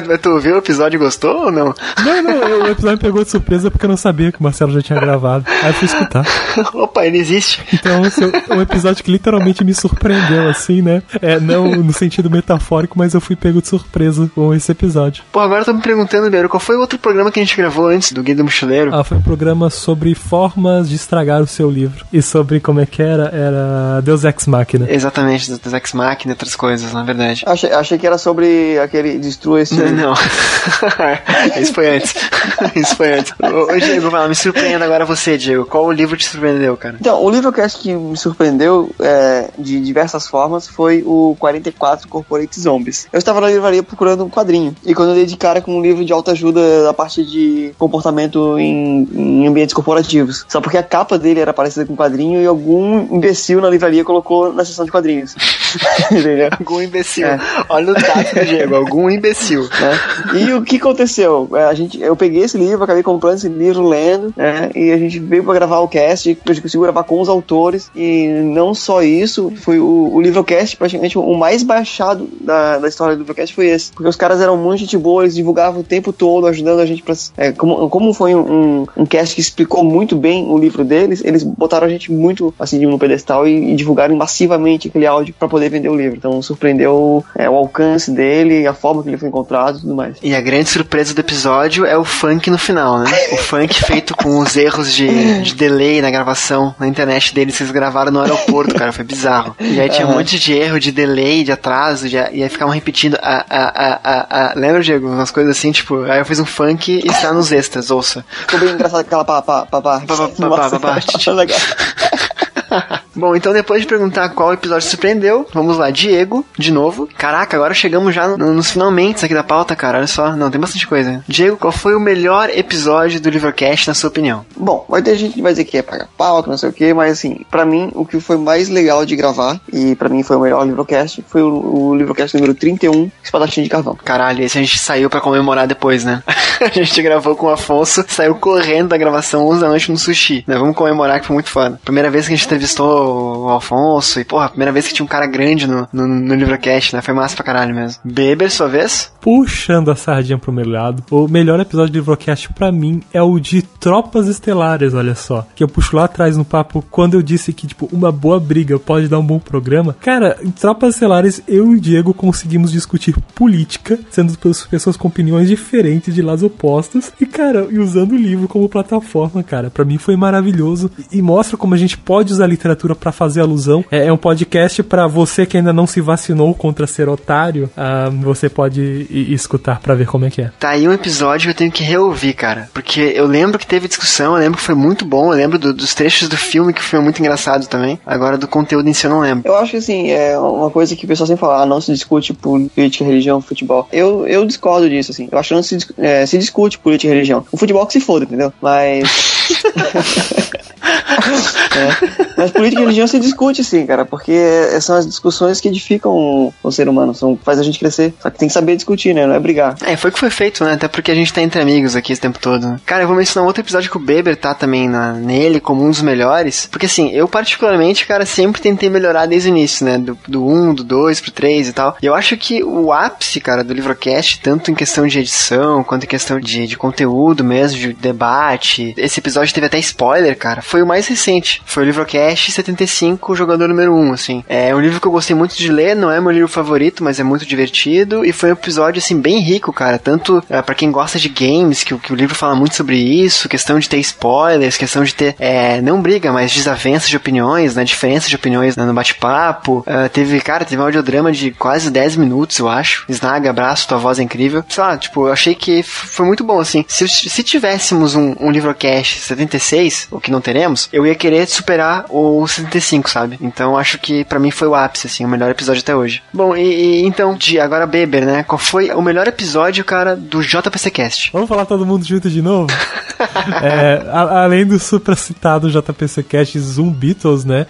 Mas tu ouviu o episódio e gostou ou não? Não, não, o episódio me pegou de surpresa porque eu não sabia que o Marcelo já tinha gravado. Aí eu fui escutar. [laughs] Opa, ele existe. Então, esse é um episódio que literalmente me surpreendeu, assim, né? É, não no sentido metafórico, mas eu fui pego de surpresa com esse episódio. Pô, agora eu tô me perguntando, Beiro, qual foi o outro programa que a gente gravou antes do Guia do Mochileiro? Ah, foi um programa sobre formas de estragar o seu livro. E sobre como é que era? Era Deus Ex Machina. Exatamente, Deus Ex Machina e outras coisas, na verdade. Achei, achei que era sobre aquele destrua esse. Não, não. [laughs] Isso foi antes. [laughs] Isso foi antes. Ô, Diego, fala, me surpreenda agora você, Diego. Qual o livro te surpreendeu, cara? Então, o livro que eu acho que me surpreendeu é, de diversas formas foi o 44 Corporate Zombies. Eu estava na livraria procurando um quadrinho. E quando eu dei de cara com um livro de autoajuda a partir de comportamento em, em ambientes corporativos. Só porque a capa dele era parecida com um quadrinho e algum imbecil na livraria colocou na seção de quadrinhos. [laughs] Algum imbecil. É. Olha o tato do Diego, algum imbecil. né? [laughs] E o que aconteceu? É, A gente, eu peguei esse livro, acabei comprando esse livro, lendo, né? E a gente veio pra gravar o cast, a gente conseguiu gravar com os autores. E não só isso, foi o, o livrocast, praticamente o mais baixado da, da história do livrocast foi esse. Porque os caras eram muito gente boa, eles divulgavam o tempo todo, ajudando a gente pra. é, como, como foi um, um cast que explicou muito bem o livro deles, eles botaram a gente muito assim no pedestal e, e divulgaram massivamente aquele áudio pra poder vender o livro. Então surpreendeu é, o alcance dele, a forma que ele foi encontrado e tudo mais. E a grande surpresa do episódio é o funk no final, né? O funk feito com os erros de, de delay na gravação na internet deles que eles gravaram no aeroporto, cara. Foi bizarro. E aí tinha um Aham. monte de erro, de delay, de atraso, de, e aí ficavam repetindo a, a, a, a. Lembra, Diego? Umas coisas assim, tipo, aí eu fiz um funk e está nos extras, ouça. Ficou bem engraçado aquela pá, pá, pá, pá. Pá, pá, pá, Nossa, pá, pá, pá. legal. [laughs] [laughs] Bom, então depois de perguntar qual episódio surpreendeu, vamos lá, Diego, de novo. Caraca, agora chegamos já no- nos finalmente aqui da pauta, cara. Olha só, não, tem bastante coisa. Diego, qual foi o melhor episódio do Livercast, na sua opinião? Bom, vai ter gente que vai dizer que é pagar pau, que não sei o que, mas assim, pra mim, o que foi mais legal de gravar, e pra mim foi o melhor livrocast, foi o, o livrocast número 31, Espadachim de Carvão. Caralho, esse a gente saiu pra comemorar depois, né? [laughs] a gente gravou com o Afonso, saiu correndo da gravação 11 da noite no sushi. Né? Vamos comemorar que foi muito foda. Primeira vez que a gente entrevistou o Alfonso, e porra, primeira vez que tinha um cara grande no, no, no Livrocast, né? Foi massa pra caralho mesmo. Beber, sua vez? Puxando a sardinha pro meu lado, o melhor episódio do Livrocast pra mim é o de Tropas Estelares, olha só. Que eu puxo lá atrás no papo quando eu disse que, tipo, uma boa briga pode dar um bom programa. Cara, em Tropas Estelares, eu e o Diego conseguimos discutir política, sendo pe- pessoas com opiniões diferentes de lados opostos. E, cara, e usando o livro como plataforma, cara. Pra mim foi maravilhoso. E mostra como a gente pode usar a literatura pra fazer alusão. É, é um podcast pra você que ainda não se vacinou contra ser otário. ah, você pode escutar pra ver como é que é. Tá aí um episódio que eu tenho que reouvir, cara. Porque eu lembro que teve discussão, eu lembro que foi muito bom, eu lembro do- dos trechos do filme que foi muito engraçado também. Agora do conteúdo em si eu não lembro. Eu acho que assim, é uma coisa que o pessoal sempre fala, ah, não se discute política, religião, futebol. Eu, eu discordo disso, assim. Eu acho que não se, é, se discute política e religião. O futebol que se foda, entendeu? Mas. [laughs] É. Mas política e religião se discute sim, cara, porque são as discussões que edificam o ser humano, são, faz a gente crescer. Só que tem que saber discutir, né? Não é brigar. É, foi o que foi feito, né? Até porque a gente tá entre amigos aqui esse tempo todo. Cara, eu vou mencionar um outro episódio que o Beber tá também na, nele como um dos melhores. Porque assim, eu particularmente, cara, sempre tentei melhorar desde o início, né? Do, do 1, do 2 pro 3 e tal. E eu acho que o ápice, cara, do Livrocast, tanto em questão de edição, quanto em questão de, de conteúdo mesmo, de debate. Esse episódio teve até spoiler, cara. Foi mais recente. Foi o Livrocast 75, jogador número 1, assim. É um livro que eu gostei muito de ler, não é meu livro favorito, mas é muito divertido. E foi um episódio, assim, bem rico, cara. Tanto é, para quem gosta de games, que, o- que o livro fala muito sobre isso, questão de ter spoilers, questão de ter, é, não briga, mas desavenças de opiniões, né? Diferença de opiniões né, no bate-papo. Ah, teve, cara, teve um audiodrama de quase 10 minutos, eu acho. Snag, abraço, tua voz é incrível. Sei lá, tipo, eu achei que foi muito bom, assim. Se, se tivéssemos um, um livrocast 76, o que não teremos, eu ia querer superar o 75, sabe? Então acho que pra mim foi o ápice, assim, o melhor episódio até hoje. Bom, e, e então, de agora Beber, né? Qual foi o melhor episódio, cara, do JPCcast? Vamos falar todo mundo junto de novo? [laughs] É, a- além do supracitado JPC Cast Zoom Beatles, né?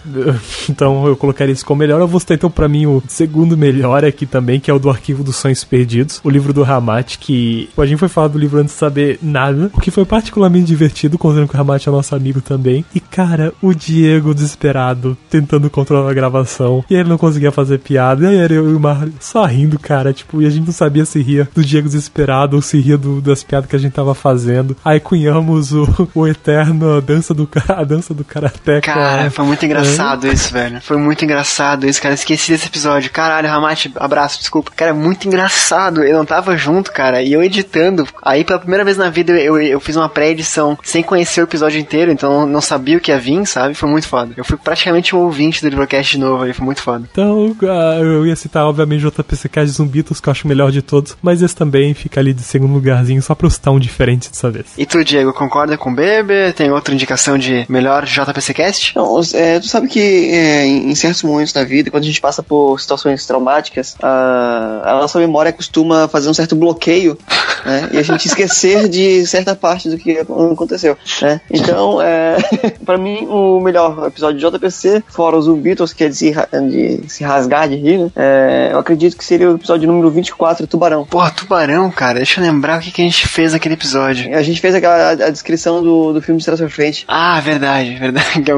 Então eu colocaria isso como melhor. Eu vou citar então pra mim o segundo melhor aqui também, que é o do Arquivo dos Sonhos Perdidos, o livro do Ramat, que a gente foi falar do livro antes de saber nada, o que foi particularmente divertido, considerando que o Ramat é nosso amigo também. E cara, o Diego desesperado, tentando controlar a gravação, e ele não conseguia fazer piada, e aí era eu e o Mar só rindo, cara, tipo, e a gente não sabia se ria do Diego desesperado ou se ria do- das piadas que a gente tava fazendo. Aí cunhamos o, [laughs] o eterno a dança do, a dança do karaté. Cara, foi muito engraçado isso, velho. Foi muito engraçado isso, cara. Esqueci desse episódio. Caralho, Ramate, abraço, desculpa. Cara, é muito engraçado. Eu não tava junto, cara. E eu editando. Aí, pela primeira vez na vida, eu, eu fiz uma pré-edição sem conhecer o episódio inteiro, então não sabia o que ia vir, sabe? Foi muito foda. Eu fui praticamente um ouvinte do Livrocast de novo aí, foi muito foda. Então, ah, eu ia citar, obviamente, o JPC Cast Zumbitos, que eu acho o melhor de todos, mas esse também fica ali de segundo lugarzinho, só pra eu citar um diferente dessa vez. E tu, Diego, concorda com o Bebe? Tem outra indicação de melhor JPCcast? Não, é, tu sabe que é, em em certos momentos da vida, quando a gente passa por situações traumáticas, a, a nossa memória costuma fazer um certo bloqueio, né? E a gente [laughs] esquecer de certa parte do que aconteceu, né? Então, é, [laughs] pra mim, o melhor episódio de JPC, fora os Beatles, que é de se, de se rasgar de rir, né? É, eu acredito que seria o episódio número 24, Tubarão. Porra, Tubarão, cara. Deixa eu lembrar o que, que a gente fez naquele episódio. A gente fez aquela a descrição do, do filme de trás pra frente. Ah, verdade, verdade. [laughs]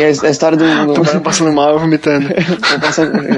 É é a história do, do, tubarão passando mal e vomitando.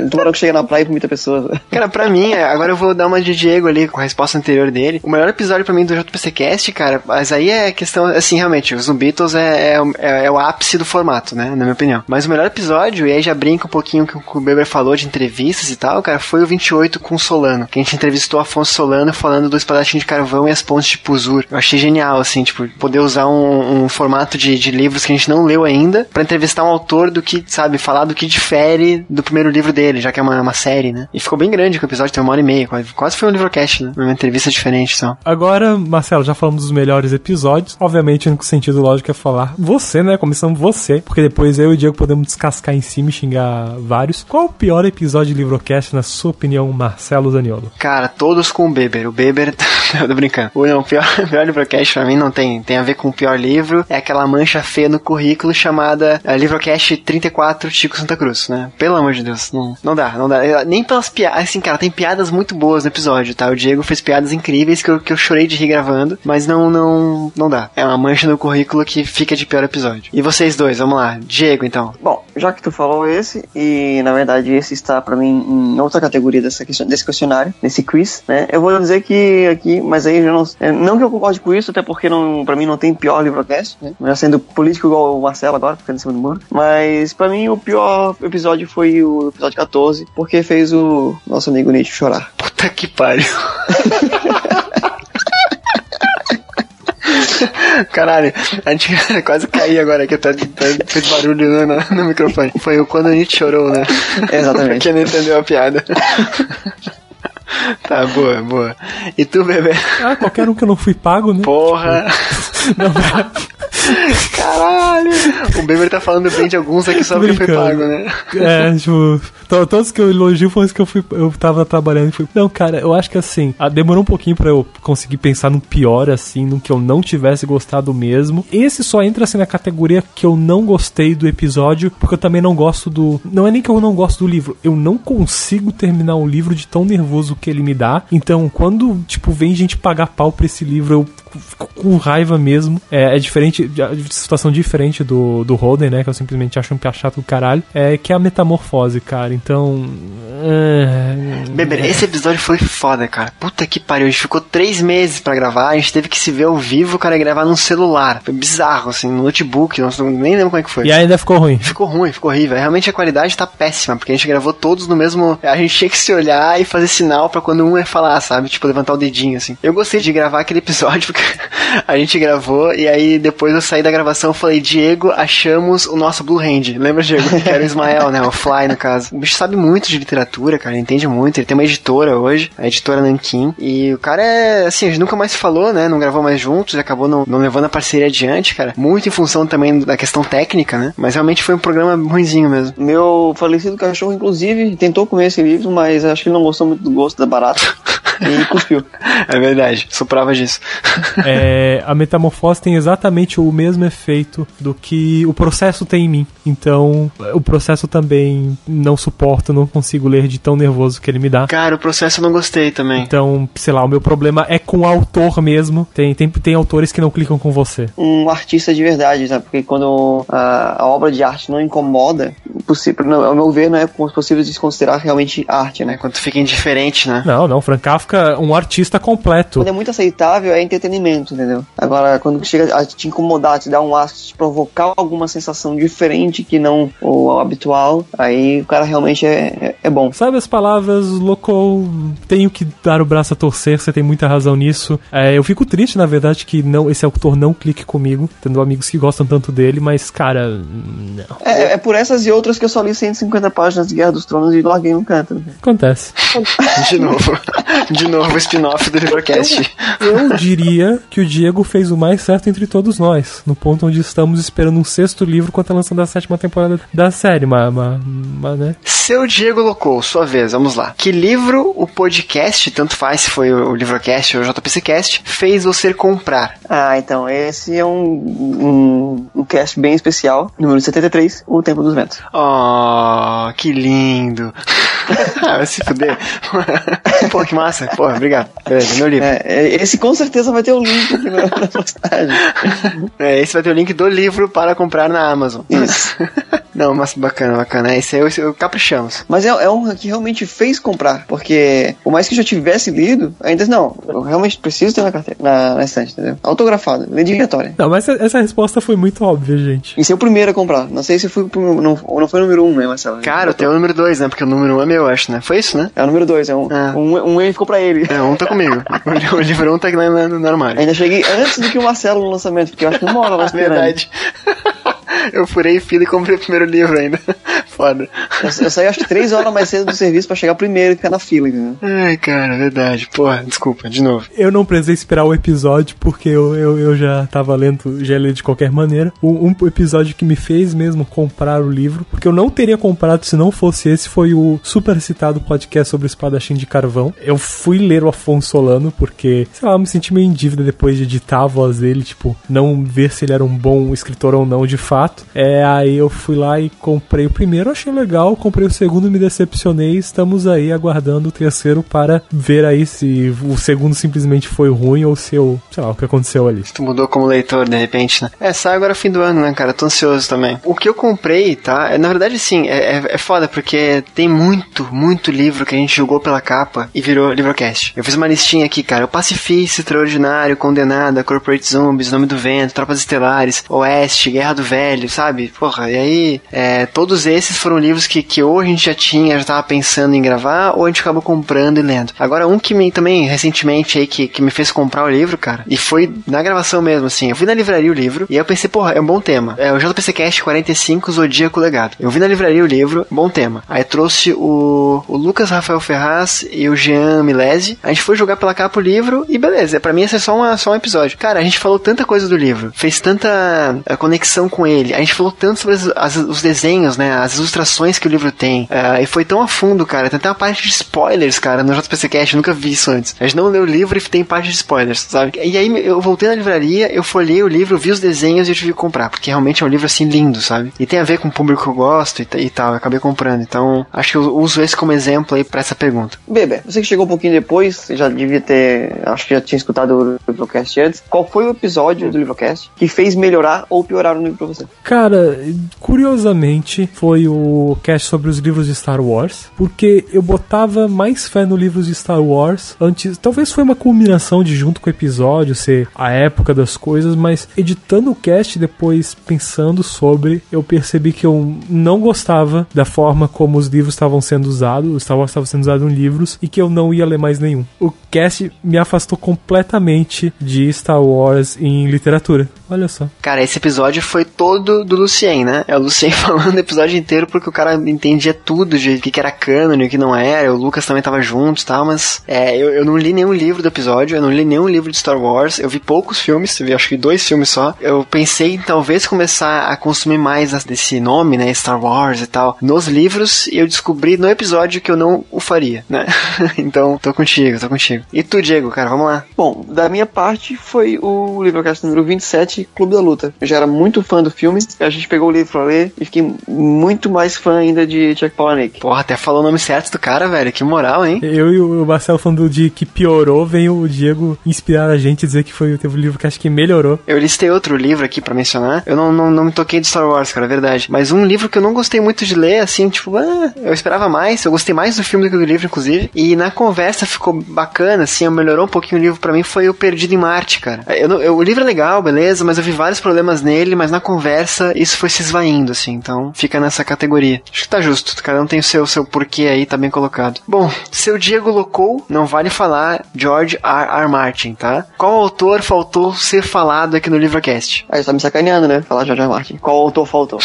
um [laughs] tubarão que chega na praia e vomita pessoas. Cara, pra mim, é, agora eu vou dar uma de Diego ali com a resposta anterior dele. O melhor episódio pra mim do JPCcast, cara, mas aí é questão, assim, realmente, os Beatles é, é, é- é o ápice do formato, né, na minha opinião. Mas o melhor episódio, e aí já brinca um pouquinho com o que o Beber falou de entrevistas e tal, cara, foi o 28 com o Solano, que a gente entrevistou Afonso Solano falando do espadachim de carvão e as pontes de Puzur. Eu achei genial, assim, tipo, poder usar um, um formato de, de livros que a gente não leu ainda pra entrevistar um autor do que, sabe, falar do que difere do primeiro livro dele, já que é uma, uma série, né? E ficou bem grande que o episódio tem uma hora e meia, quase, quase foi um livrocast, né? Uma entrevista diferente, então. Agora, Marcelo, já falamos dos melhores episódios. Obviamente, o único sentido lógico é falar você, né? Começando você, porque depois eu e o Diego podemos descascar em cima e xingar vários. Qual o pior episódio de Livrocast, na sua opinião, Marcelo Zaniolo? Cara, todos com o Beber. O Beber, [laughs] eu tô brincando. O pior, [laughs] pior livrocast pra mim não tem, tem a ver com o pior livro. É aquela mancha feia no currículo chamada eh, Livrocast 34 Chico Santa Cruz, né? Pelo amor de Deus, não, não dá, não dá. Nem pelas piadas, assim, cara, tem piadas muito boas no episódio, tá? O Diego fez piadas incríveis que eu, que eu chorei de rir gravando, mas não, não, não dá. É uma mancha no currículo que fica de pior episódio. E vocês dois, vamos lá. Diego, então. Bom, já que tu falou esse, e na verdade esse está pra mim em outra categoria dessa question- desse questionário, nesse quiz, né? Eu vou dizer que aqui, mas aí eu já não. é, Não que eu concorde com isso, até porque não, pra mim não tem pior livrocast, né? Já sendo político igual o Marcelo agora, ficando em cima do muro. Mas pra mim o pior episódio foi o episódio 14, porque fez o nosso amigo Nietzsche chorar. Puta que pariu. [laughs] [laughs] Caralho, a gente [laughs] quase caiu agora que até até fez barulho no, no, no microfone. Foi o quando a gente chorou, né? [laughs] Exatamente. Quem não entendeu a piada. Tá, boa, boa. E tu, bebê? Ah, qualquer um que eu não fui pago, né? Porra! Não, é. Caralho! O Beber tá falando bem de alguns aqui só porque foi pago, né? É, tipo, to- todos que eu elogio foram os que eu fui, eu tava trabalhando e fui. Não, cara, eu acho que assim, ah, demorou um pouquinho pra eu conseguir pensar no pior, assim, no que eu não tivesse gostado mesmo. Esse só entra assim na categoria que eu não gostei do episódio, porque eu também não gosto do. Não é nem que eu não gosto do livro, eu não consigo terminar o livro de tão nervoso que ele me dá. Então, quando, tipo, vem gente pagar pau pra esse livro, eu com raiva mesmo. É, é diferente, é situação diferente do, do Holden, né? Que eu simplesmente acho um pia chato do caralho. É que é a metamorfose, cara. Então. É, Beber, esse episódio foi foda, cara. Puta que pariu. A gente ficou três meses pra gravar, a gente teve que se ver ao vivo, cara, e gravar num celular. Foi bizarro, assim, no notebook, não- nem lembro como é que foi. E ainda ficou ruim. Ficou ruim, ficou horrível. Realmente a qualidade tá péssima, porque a gente gravou todos no mesmo. A gente tinha que se olhar e fazer sinal pra quando um ia falar, sabe? Tipo, levantar o dedinho, assim. Eu gostei de gravar aquele episódio, [laughs] porque a gente gravou e aí depois eu saí da gravação e falei, Diego, achamos o nosso Blue Hand. Lembra, Diego? Que era o Ismael, né? O Fly, no caso. O bicho sabe muito de literatura, cara, ele entende muito. Ele tem uma editora hoje, a editora Nankin. E o cara é, assim, a gente nunca mais falou, né? Não gravou mais juntos, acabou não, não levando a parceria adiante, cara. Muito em função também da questão técnica, né? Mas realmente foi um programa ruinzinho mesmo. Meu falecido cachorro, inclusive, tentou comer esse livro, mas acho que ele não gostou muito do gosto da barata. [laughs] e cuspiu. É verdade, sou prova disso. [laughs] É, a metamorfose tem exatamente o mesmo efeito do que o processo tem em mim. Então, o processo também não suporto, não consigo ler de tão nervoso que ele me dá. Cara, o processo eu não gostei também. Então, sei lá, o meu problema é com o autor mesmo. Tem, tem, tem autores que não clicam com você. Um artista de verdade, sabe? Porque quando a, a obra de arte não incomoda, possível, não, ao meu ver, não é possível de se considerar realmente arte, É né? quando fica indiferente, né? Não, não, Frank Kafka, um artista completo. Quando é muito aceitável, é entretenimento, entendeu? Agora, quando chega a te incomodar, te dar um ar, te provocar alguma sensação diferente que não o habitual, aí o cara realmente é, é, é bom. Sabe as palavras, Loco, tenho que dar o braço a torcer, você tem muita razão nisso. É, eu fico triste, na verdade, que não esse autor não clique comigo, tendo amigos que gostam tanto dele, mas, cara, não. É, é por essas e outras que eu só li 150 páginas de Guerra dos Tronos e larguei no canto. Acontece. [laughs] De novo. De novo o spin-off do Livrocast. Eu diria que o Diego fez o mais certo entre todos nós, no ponto onde estamos esperando um sexto livro quanto a lançando a sétima temporada da série, mas, mas, mas né? Seu Diego Locou, sua vez, vamos lá. Que livro o podcast, tanto faz se foi o Livrocast ou o JPCcast, fez você comprar? Ah, então, esse é um, um, um cast bem especial, número 73, O Tempo dos Ventos. Oh, que lindo. ah, [laughs] vai se fuder. [laughs] Pô, que massa. Porra, obrigado. Beleza, meu livro. É, é, esse com certeza vai ter o link aqui na, na postagem. É, esse vai ter o link do livro para comprar na Amazon. Isso. [laughs] Não, mas bacana, bacana. Esse aí eu, eu caprichamos. Mas é, é um que realmente fez comprar, porque por mais que eu já tivesse lido, ainda não, eu realmente preciso ter na carteira, na, na estante, entendeu? Autografado, dedicatória. Não, mas essa resposta foi muito óbvia, gente. E ser o primeiro a comprar. Não sei se foi o primeiro, não, ou não foi o número um, né, Marcelo? Cara, tem o número 2, né? Porque o número 1 um é meu, acho, né? Foi isso, né? É o número dois, é um, Ah. um, um ele ficou pra ele. É, um tá comigo. [laughs] O livro 1 um tá aqui no, no, no armário. Ainda cheguei antes do que o Marcelo no lançamento, porque eu acho que uma hora lá. Verdade. Eu furei fila e comprei o primeiro livro ainda. Foda. Eu, eu saí acho que três horas mais cedo do serviço pra chegar primeiro e ficar na fila, entendeu? Ai, cara, verdade. Porra, desculpa, de novo. Eu não precisei esperar o episódio porque eu, eu, eu já tava lendo, já li de qualquer maneira. Um, um episódio que me fez mesmo comprar o livro, porque eu não teria comprado se não fosse esse, foi o super citado podcast sobre o espadachim de carvão. Eu fui ler o Afonso Solano porque, sei lá, eu me senti meio em dívida depois de editar a voz dele, tipo, não ver se ele era um bom escritor ou não de fato. É, aí eu fui lá e comprei o primeiro, achei legal, comprei o segundo, me decepcionei. Estamos aí aguardando o terceiro para ver aí se o segundo simplesmente foi ruim ou se eu, sei lá, o que aconteceu ali. Tu mudou como leitor, de repente, né? É, sai agora fim do ano, né, cara? Tô ansioso também. O que eu comprei, tá? É, na verdade, sim, é, é, é foda, porque tem muito, muito livro que a gente jogou pela capa e virou livrocast. Eu fiz uma listinha aqui, cara. O Pacifista, Extraordinário, Condenada, Corporate Zombies, Nome do Vento, Tropas Estelares, Oeste, Guerra do Velho, sabe? Porra, e aí, é, todos esses foram livros que, que ou a gente já tinha, já tava pensando em gravar, ou a gente acabou comprando e lendo. Agora, um que me também, recentemente aí, que, que me fez comprar o livro, cara, e foi na gravação mesmo, assim, eu vi na livraria o livro, e aí eu pensei, porra, é um bom tema. É o JPC Cast 45, Zodíaco Legado. Eu vi na livraria o livro, bom tema. Aí trouxe o, o Lucas Rafael Ferraz e o Jean Milese, a gente foi jogar pela capa o livro, e beleza, pra mim esse é só, uma, só um episódio. Cara, a gente falou tanta coisa do livro, fez tanta eh, conexão com ele, a gente falou tanto sobre as- as- os desenhos, né, as ilustrações que o livro tem, eh, e foi tão a fundo, cara, tem até uma parte de spoilers, cara, no JPC Cast, eu nunca vi isso antes. A gente não leu o livro e tem parte de spoilers, sabe? E aí eu voltei na livraria, eu folhei o livro, vi os desenhos e eu tive que comprar, porque realmente é um livro assim lindo, sabe? E tem a ver com o público que eu gosto e, e tal, eu acabei comprando. Então, acho que eu uso esse como exemplo aí pra essa pergunta. Beber, você que chegou um pouquinho depois, você já devia ter, acho que já tinha escutado o Livrocast antes. Qual foi o episódio do Livrocast que fez melhorar ou piorar o livro pra você? Cara, curiosamente, foi o cast sobre os livros de Star Wars, porque eu botava mais fé no livros de Star Wars antes. Talvez foi uma culminação de junto com o episódio, ser a época das coisas, mas editando o cast depois pensando sobre, eu percebi que eu não gostava da forma como os livros estavam sendo usados, o Star Wars estava sendo usado em livros, e que eu não ia ler mais nenhum. O cast me afastou completamente de Star Wars em literatura. Olha só. Cara, esse episódio foi todo do Lucien, né? É o Lucien [laughs] falando o episódio inteiro porque o cara entendia tudo de o que, era canon e o que não era. O Lucas também tava junto e tal, mas é, eu, eu não li nenhum livro do episódio, eu não li nenhum livro de Star Wars. Eu vi poucos filmes, eu vi acho que dois filmes só. Eu pensei em talvez começar a consumir mais desse nome, né? Star Wars e tal, nos livros e eu descobri no episódio que eu não o faria, né? [laughs] então, tô contigo, tô contigo. E tu, Diego, cara, vamos lá. Bom, da minha parte foi o Livrocast número 27, Clube da Luta. Eu já era muito fã do filme, a gente pegou o livro pra ler e fiquei muito mais fã ainda de Chuck Palahniuk. Porra, até falou o nome certo do cara, velho, que moral, hein? Eu e o Marcelo falando de que piorou, vem o Diego inspirar a gente a dizer que foi o teu livro que acho que melhorou. Eu listei outro livro aqui para mencionar. Eu não, não, não me toquei de Star Wars, cara, é verdade. Mas um livro que eu não gostei muito de ler, assim, tipo, ah, eu esperava mais. Eu gostei mais do filme do que do livro, inclusive. E na conversa ficou bacana, assim, melhorou um pouquinho o livro para mim. Foi o Perdido em Marte, cara. Eu, eu, o livro é legal, beleza, mas eu vi vários problemas nele, mas na conversa isso foi se esvaindo, assim. Então fica nessa categoria. Acho que tá justo. Cada um tem o seu, seu porquê aí, tá bem colocado. Bom, seu Diego Locou, não vale falar George R. R. Martin, tá? Qual autor faltou ser falado aqui no Livrocast? Aí você tá me sacaneando, né? Falar George R. R. Martin. Qual autor faltou?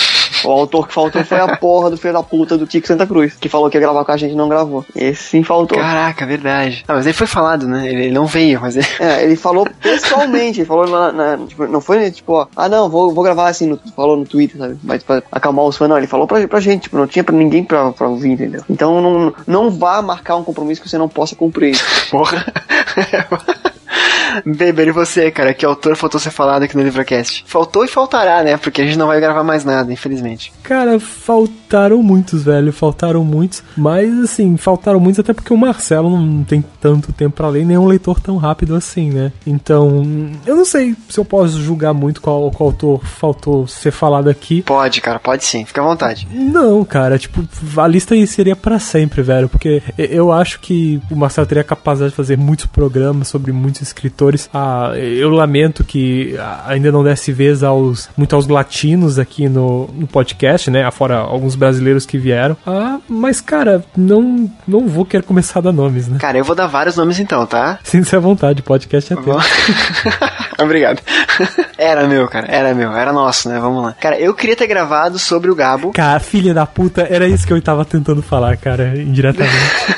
o autor que faltou foi a porra do filho da puta do Tico Santa Cruz, que falou que ia gravar com a gente e não gravou. Esse sim faltou. Caraca, verdade. Ah, mas ele foi falado, né? Ele, ele não veio, mas ele... É, ele falou [laughs] pessoalmente, ele falou na, na, tipo, não foi tipo, ó, ah não, vou, vou gravar assim, no, falou no Twitter, sabe? Mas pra acalmar os fãs, não, ele falou pra, pra gente, tipo, não tinha pra ninguém pra, pra ouvir, entendeu? Então não, não vá marcar um compromisso que você não possa cumprir. [laughs] Porra. [laughs] Beber, e você, cara? Que autor faltou ser falado aqui no Livrocast? Faltou e faltará, né? Porque a gente não vai gravar mais nada, infelizmente. Cara, faltaram muitos, velho. Faltaram muitos. Mas, assim, faltaram muitos até porque o Marcelo não tem tanto tempo pra ler, nem um leitor tão rápido assim, né? Então, eu não sei se eu posso julgar muito qual, qual autor faltou ser falado aqui. Pode, cara, pode sim. Fica à vontade. Não, cara, tipo, a lista aí seria para sempre, velho. Porque eu acho que o Marcelo teria a capacidade de fazer muitos programas sobre muitos escritores. Ah, eu lamento que ainda não desse vez aos, muito aos latinos aqui no, no podcast, né? Afora alguns brasileiros que vieram. Ah, mas, cara, não, não vou querer começar a dar nomes, né? Cara, eu vou dar vários nomes então, tá? Sinta-se à vontade, podcast é teu. [laughs] [laughs] Obrigado. Era meu, cara, era meu, era nosso, né? Vamos lá. Cara, eu queria ter gravado sobre o Gabo. Cara, filha da puta, era isso que eu tava tentando falar, cara, indiretamente.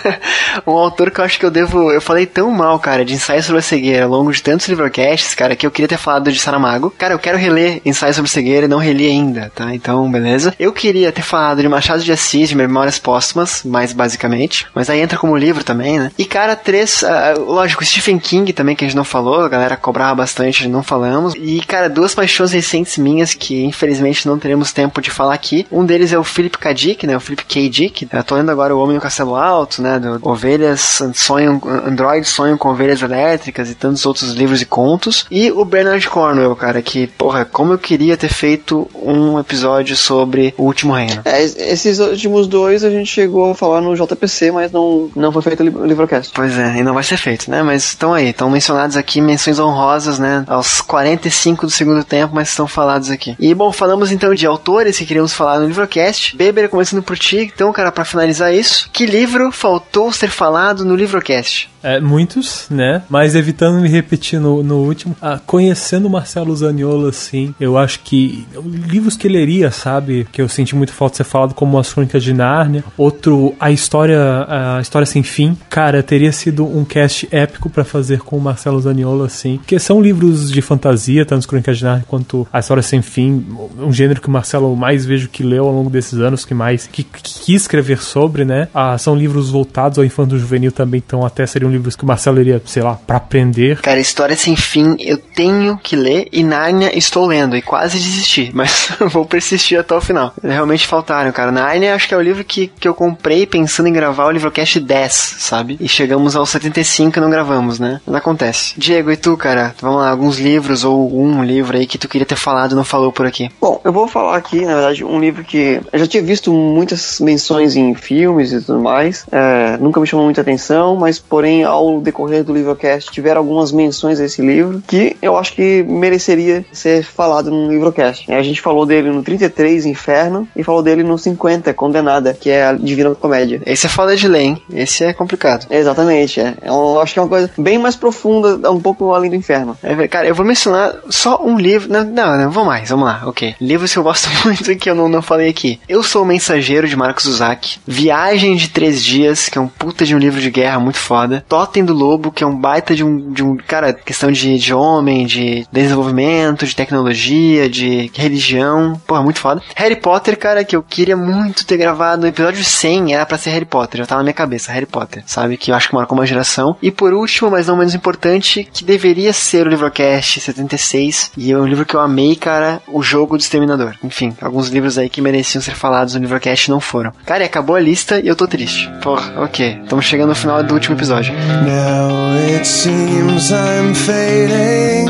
[laughs] um autor que eu acho que eu devo. Eu falei tão mal, cara, de ensaio sobre a cegueira ao longo de tantos livrocasts, cara, que eu queria ter falado de Saramago. Cara, eu quero reler ensaio sobre cegueira e não reli ainda, tá? Então, beleza. Eu queria ter falado de Machado de Assis, de Memórias Póstumas, mais basicamente. Mas aí entra como livro também, né? E, cara, três. Uh, lógico, Stephen King também, que a gente não falou, a galera cobrava bastante, não falamos. E, cara, duas paixões recentes minhas que infelizmente não teremos tempo de falar aqui. Um deles é o Philip K. Dick, né? O Philip K. Dick. Eu tô lendo agora O Homem no Castelo Alto, né? Do Ovelhas sonham, androides sonham com ovelhas elétricas e tantos outros livros e contos. E o Bernard Cornwell, cara, que, porra, como eu queria ter feito um episódio sobre o Último Reino. É, esses últimos dois a gente chegou a falar no JPC, mas não, não foi feito o livrocast. Pois é, e não vai ser feito, né? Mas estão aí, estão mencionados aqui menções honrosas, né? Aos 45 do segundo tempo, mas estão falados aqui. E bom, falamos então de autores que queríamos falar no Livrocast. Beber, começando por ti, então, cara, para finalizar isso, que livro faltou ser falado no Livrocast? É, muitos, né? Mas evitando me repetir no, no último, ah, conhecendo Marcelo Zaniolo, assim, eu acho que livros que leria, sabe? Que eu senti muito falta de ser falado, como As Crônicas de Nárnia. Outro, A História a História Sem Fim. Cara, teria sido um cast épico para fazer com o Marcelo Zaniolo, assim. Porque são livros de fantasia, tanto as Crônicas de Nárnia quanto A História Sem Fim. Um gênero que o Marcelo mais vejo que leu ao longo desses anos, que mais que, quis escrever sobre, né? Ah, são livros voltados ao infanto juvenil também, então até seriam livros que o Marcelo iria, sei lá, para aprender. Cara, História Sem Fim eu tenho que ler e Nárnia estou lendo e quase desisti, [laughs] mas vou persistir até o final. Realmente faltaram, cara. Nárnia acho que é o livro que, que eu comprei pensando em gravar o livrocast 10, sabe? E chegamos ao 75 e não gravamos, né? Não acontece. Diego, e tu, cara? Vamos lá, alguns livros ou um livro aí que tu queria ter falado e não falou por aqui. Bom, eu vou falar aqui, na verdade, um livro que eu já tinha visto muitas menções em filmes e tudo mais. É, nunca me chamou muita atenção, mas porém ao decorrer do Livrocast tiveram algumas menções a esse livro que eu acho que mereceria ser falado no Livrocast. A gente falou dele no 33, Inferno, e falou dele no 50, Condenada, que é a Divina Comédia. Esse é foda de ler, hein? Esse é complicado. Exatamente, é. Eu acho que é uma coisa bem mais profunda, um pouco além do Inferno. É Cara, eu vou mencionar só um livro. Não, não, não, vou mais, vamos lá, ok. Livros que eu gosto [laughs] muito e que eu não, não falei aqui. Eu Sou o Mensageiro, de Marcos Uzak. Viagem de Três Dias, que é um puta de um livro de guerra muito foda. Totem do Lobo, que é um baita de um, de um cara, questão de, de homem, de desenvolvimento, de tecnologia, de religião. Porra, muito foda. Harry Potter, cara, que eu queria muito ter gravado. No episódio 100 era pra ser Harry Potter, já tá na minha cabeça, Harry Potter, sabe? Que eu acho que marcou uma geração. E por último, mas não menos importante, que deveria ser o Livrocast 76. E é um livro que eu amei, cara, O Jogo do Exterminador. Enfim, alguns livros aí que mereciam ser falados no Livrocast não foram. Cara, e acabou a lista e eu tô triste. Porra, ok. Estamos chegando no final do último episódio. Now it seems I'm fading.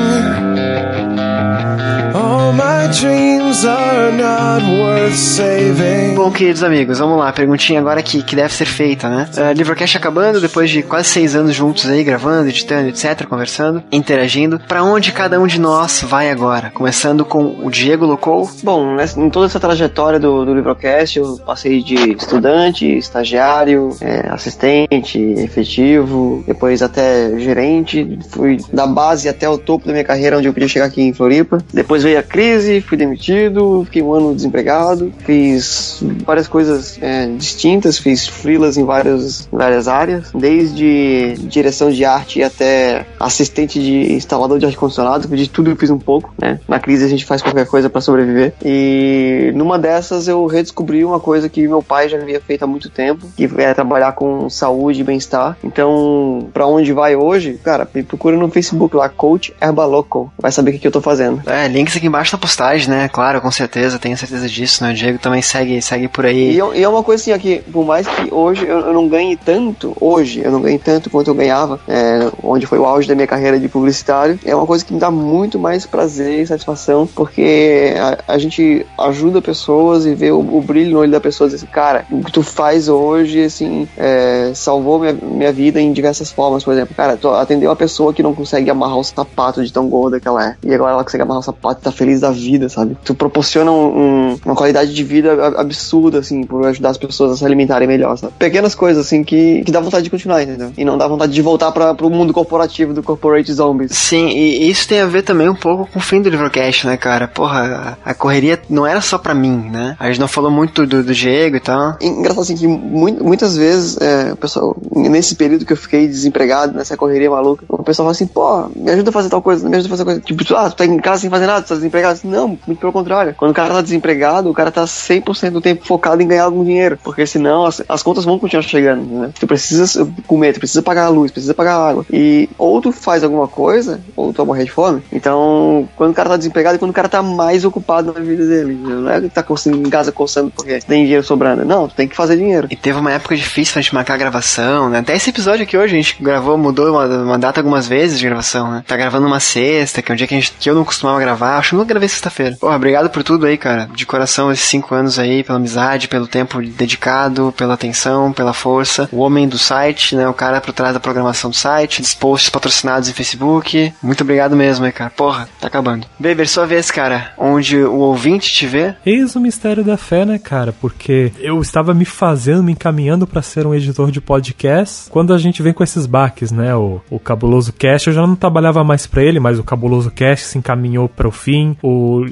All my dreams are not worth saving. Bom, queridos amigos, vamos lá. Perguntinha agora que, que deve ser feita, né? Uh, Livrocast acabando, depois de quase seis anos juntos aí, gravando, editando, etc., conversando, interagindo. Pra onde cada um de nós vai agora? Começando com o Diego Locou. Bom, em toda essa trajetória do, do Livrocast, eu passei de estudante, estagiário, é, assistente, efetivo, depois até gerente, fui da base até o topo da minha carreira, onde eu podia chegar aqui em Floripa. Depois veio a crise, fui demitido, fiquei um ano desempregado, fiz várias coisas é, distintas, fiz freelas em várias, várias áreas, desde direção de arte até assistente de instalador de ar-condicionado, de tudo eu fiz um pouco, né? Na crise a gente faz qualquer coisa para sobreviver. E numa dessas eu redescobri uma coisa que meu pai já havia feito há muito tempo, que é trabalhar com saúde e bem-estar. Então, para onde vai hoje? Cara, me procura no Facebook lá, Coach Herbaloco. Vai saber o que, que eu tô fazendo. É, links aqui embaixo da postagem, né? Claro, com certeza, tenho certeza disso, né? O Diego também segue, segue por aí. E, e é uma coisa assim, aqui, por mais que hoje eu, eu não ganhe tanto, hoje eu não ganhe tanto quanto eu ganhava, é, onde foi o auge da minha carreira de publicitário, é uma coisa que me dá muito mais prazer e satisfação, porque a, a gente ajuda pessoas e vê o, o brilho no olho da pessoa, assim, cara, o que tu faz hoje, assim, é, salvou minha, minha vida em diversas formas, por exemplo, cara, tu atendeu uma pessoa que não consegue amarrar o sapato de tão gorda que ela é, e agora ela consegue amarrar o sapato e tá feliz da vida, sabe? Tu proporciona um- um- uma qualidade de vida absurda, assim, por ajudar as pessoas a se alimentarem melhor, sabe? Pequenas coisas, assim, que, que dá vontade de continuar, entendeu? E não dá vontade de voltar para pro mundo corporativo do Corporate Zombies. Sim, e isso tem a ver também um pouco com o fim do Livrocast, né, cara? Porra, a, a correria não era só pra mim, né? A gente não falou muito do, do Diego e tal. E Engraçado assim que mu- muitas vezes, é, o pessoal, nesse período que eu fiquei desempregado, nessa correria maluca, o pessoal fala assim, pô, me ajuda a fazer tal coisa, me ajuda a fazer coisa. Tipo, ah, tu tá em casa sem fazer nada, tu tá desempregado. Não, muito pelo contrário. Quando o cara tá desempregado, o cara tá 100% do tempo focado em ganhar algum dinheiro, porque senão as, as contas vão continuar chegando, né? Tu precisa comer, tu precisa pagar a luz, precisa pagar a água. E ou tu faz alguma coisa, ou tu vai morrer de fome. Então, quando o cara tá desempregado, é quando o cara tá mais ocupado na vida dele. Não é que tá em casa coçando porque tem dinheiro sobrando. Não, tu tem que fazer dinheiro. E teve uma época difícil pra gente marcar a gravação, né? Até esse episódio aqui hoje a gente gravou, mudou uma, uma data algumas vezes de gravação, né? Tá gravando uma sexta, que é um dia que, gente, que eu não costumava gravar. Acho que eu gravei sexta-feira. Porra, obrigado por tudo aí, cara. De coração, esses cinco anos aí, pela amizade, pelo tempo dedicado, pela atenção, pela força. O homem do site, né? O cara por trás da programação do site, dos posts patrocinados em Facebook. Muito obrigado mesmo aí, cara. Porra, tá acabando. Beber, sua vez, cara. Onde o ouvinte te vê, Eis o mistério da fé, né, cara? Porque eu estava me fazendo, me encaminhando pra ser um editor de podcast. Quando a gente vem com esses baques, né? O, o Cabuloso Cast, eu já não trabalhava mais pra ele, mas o Cabuloso Cast se encaminhou para o fim. O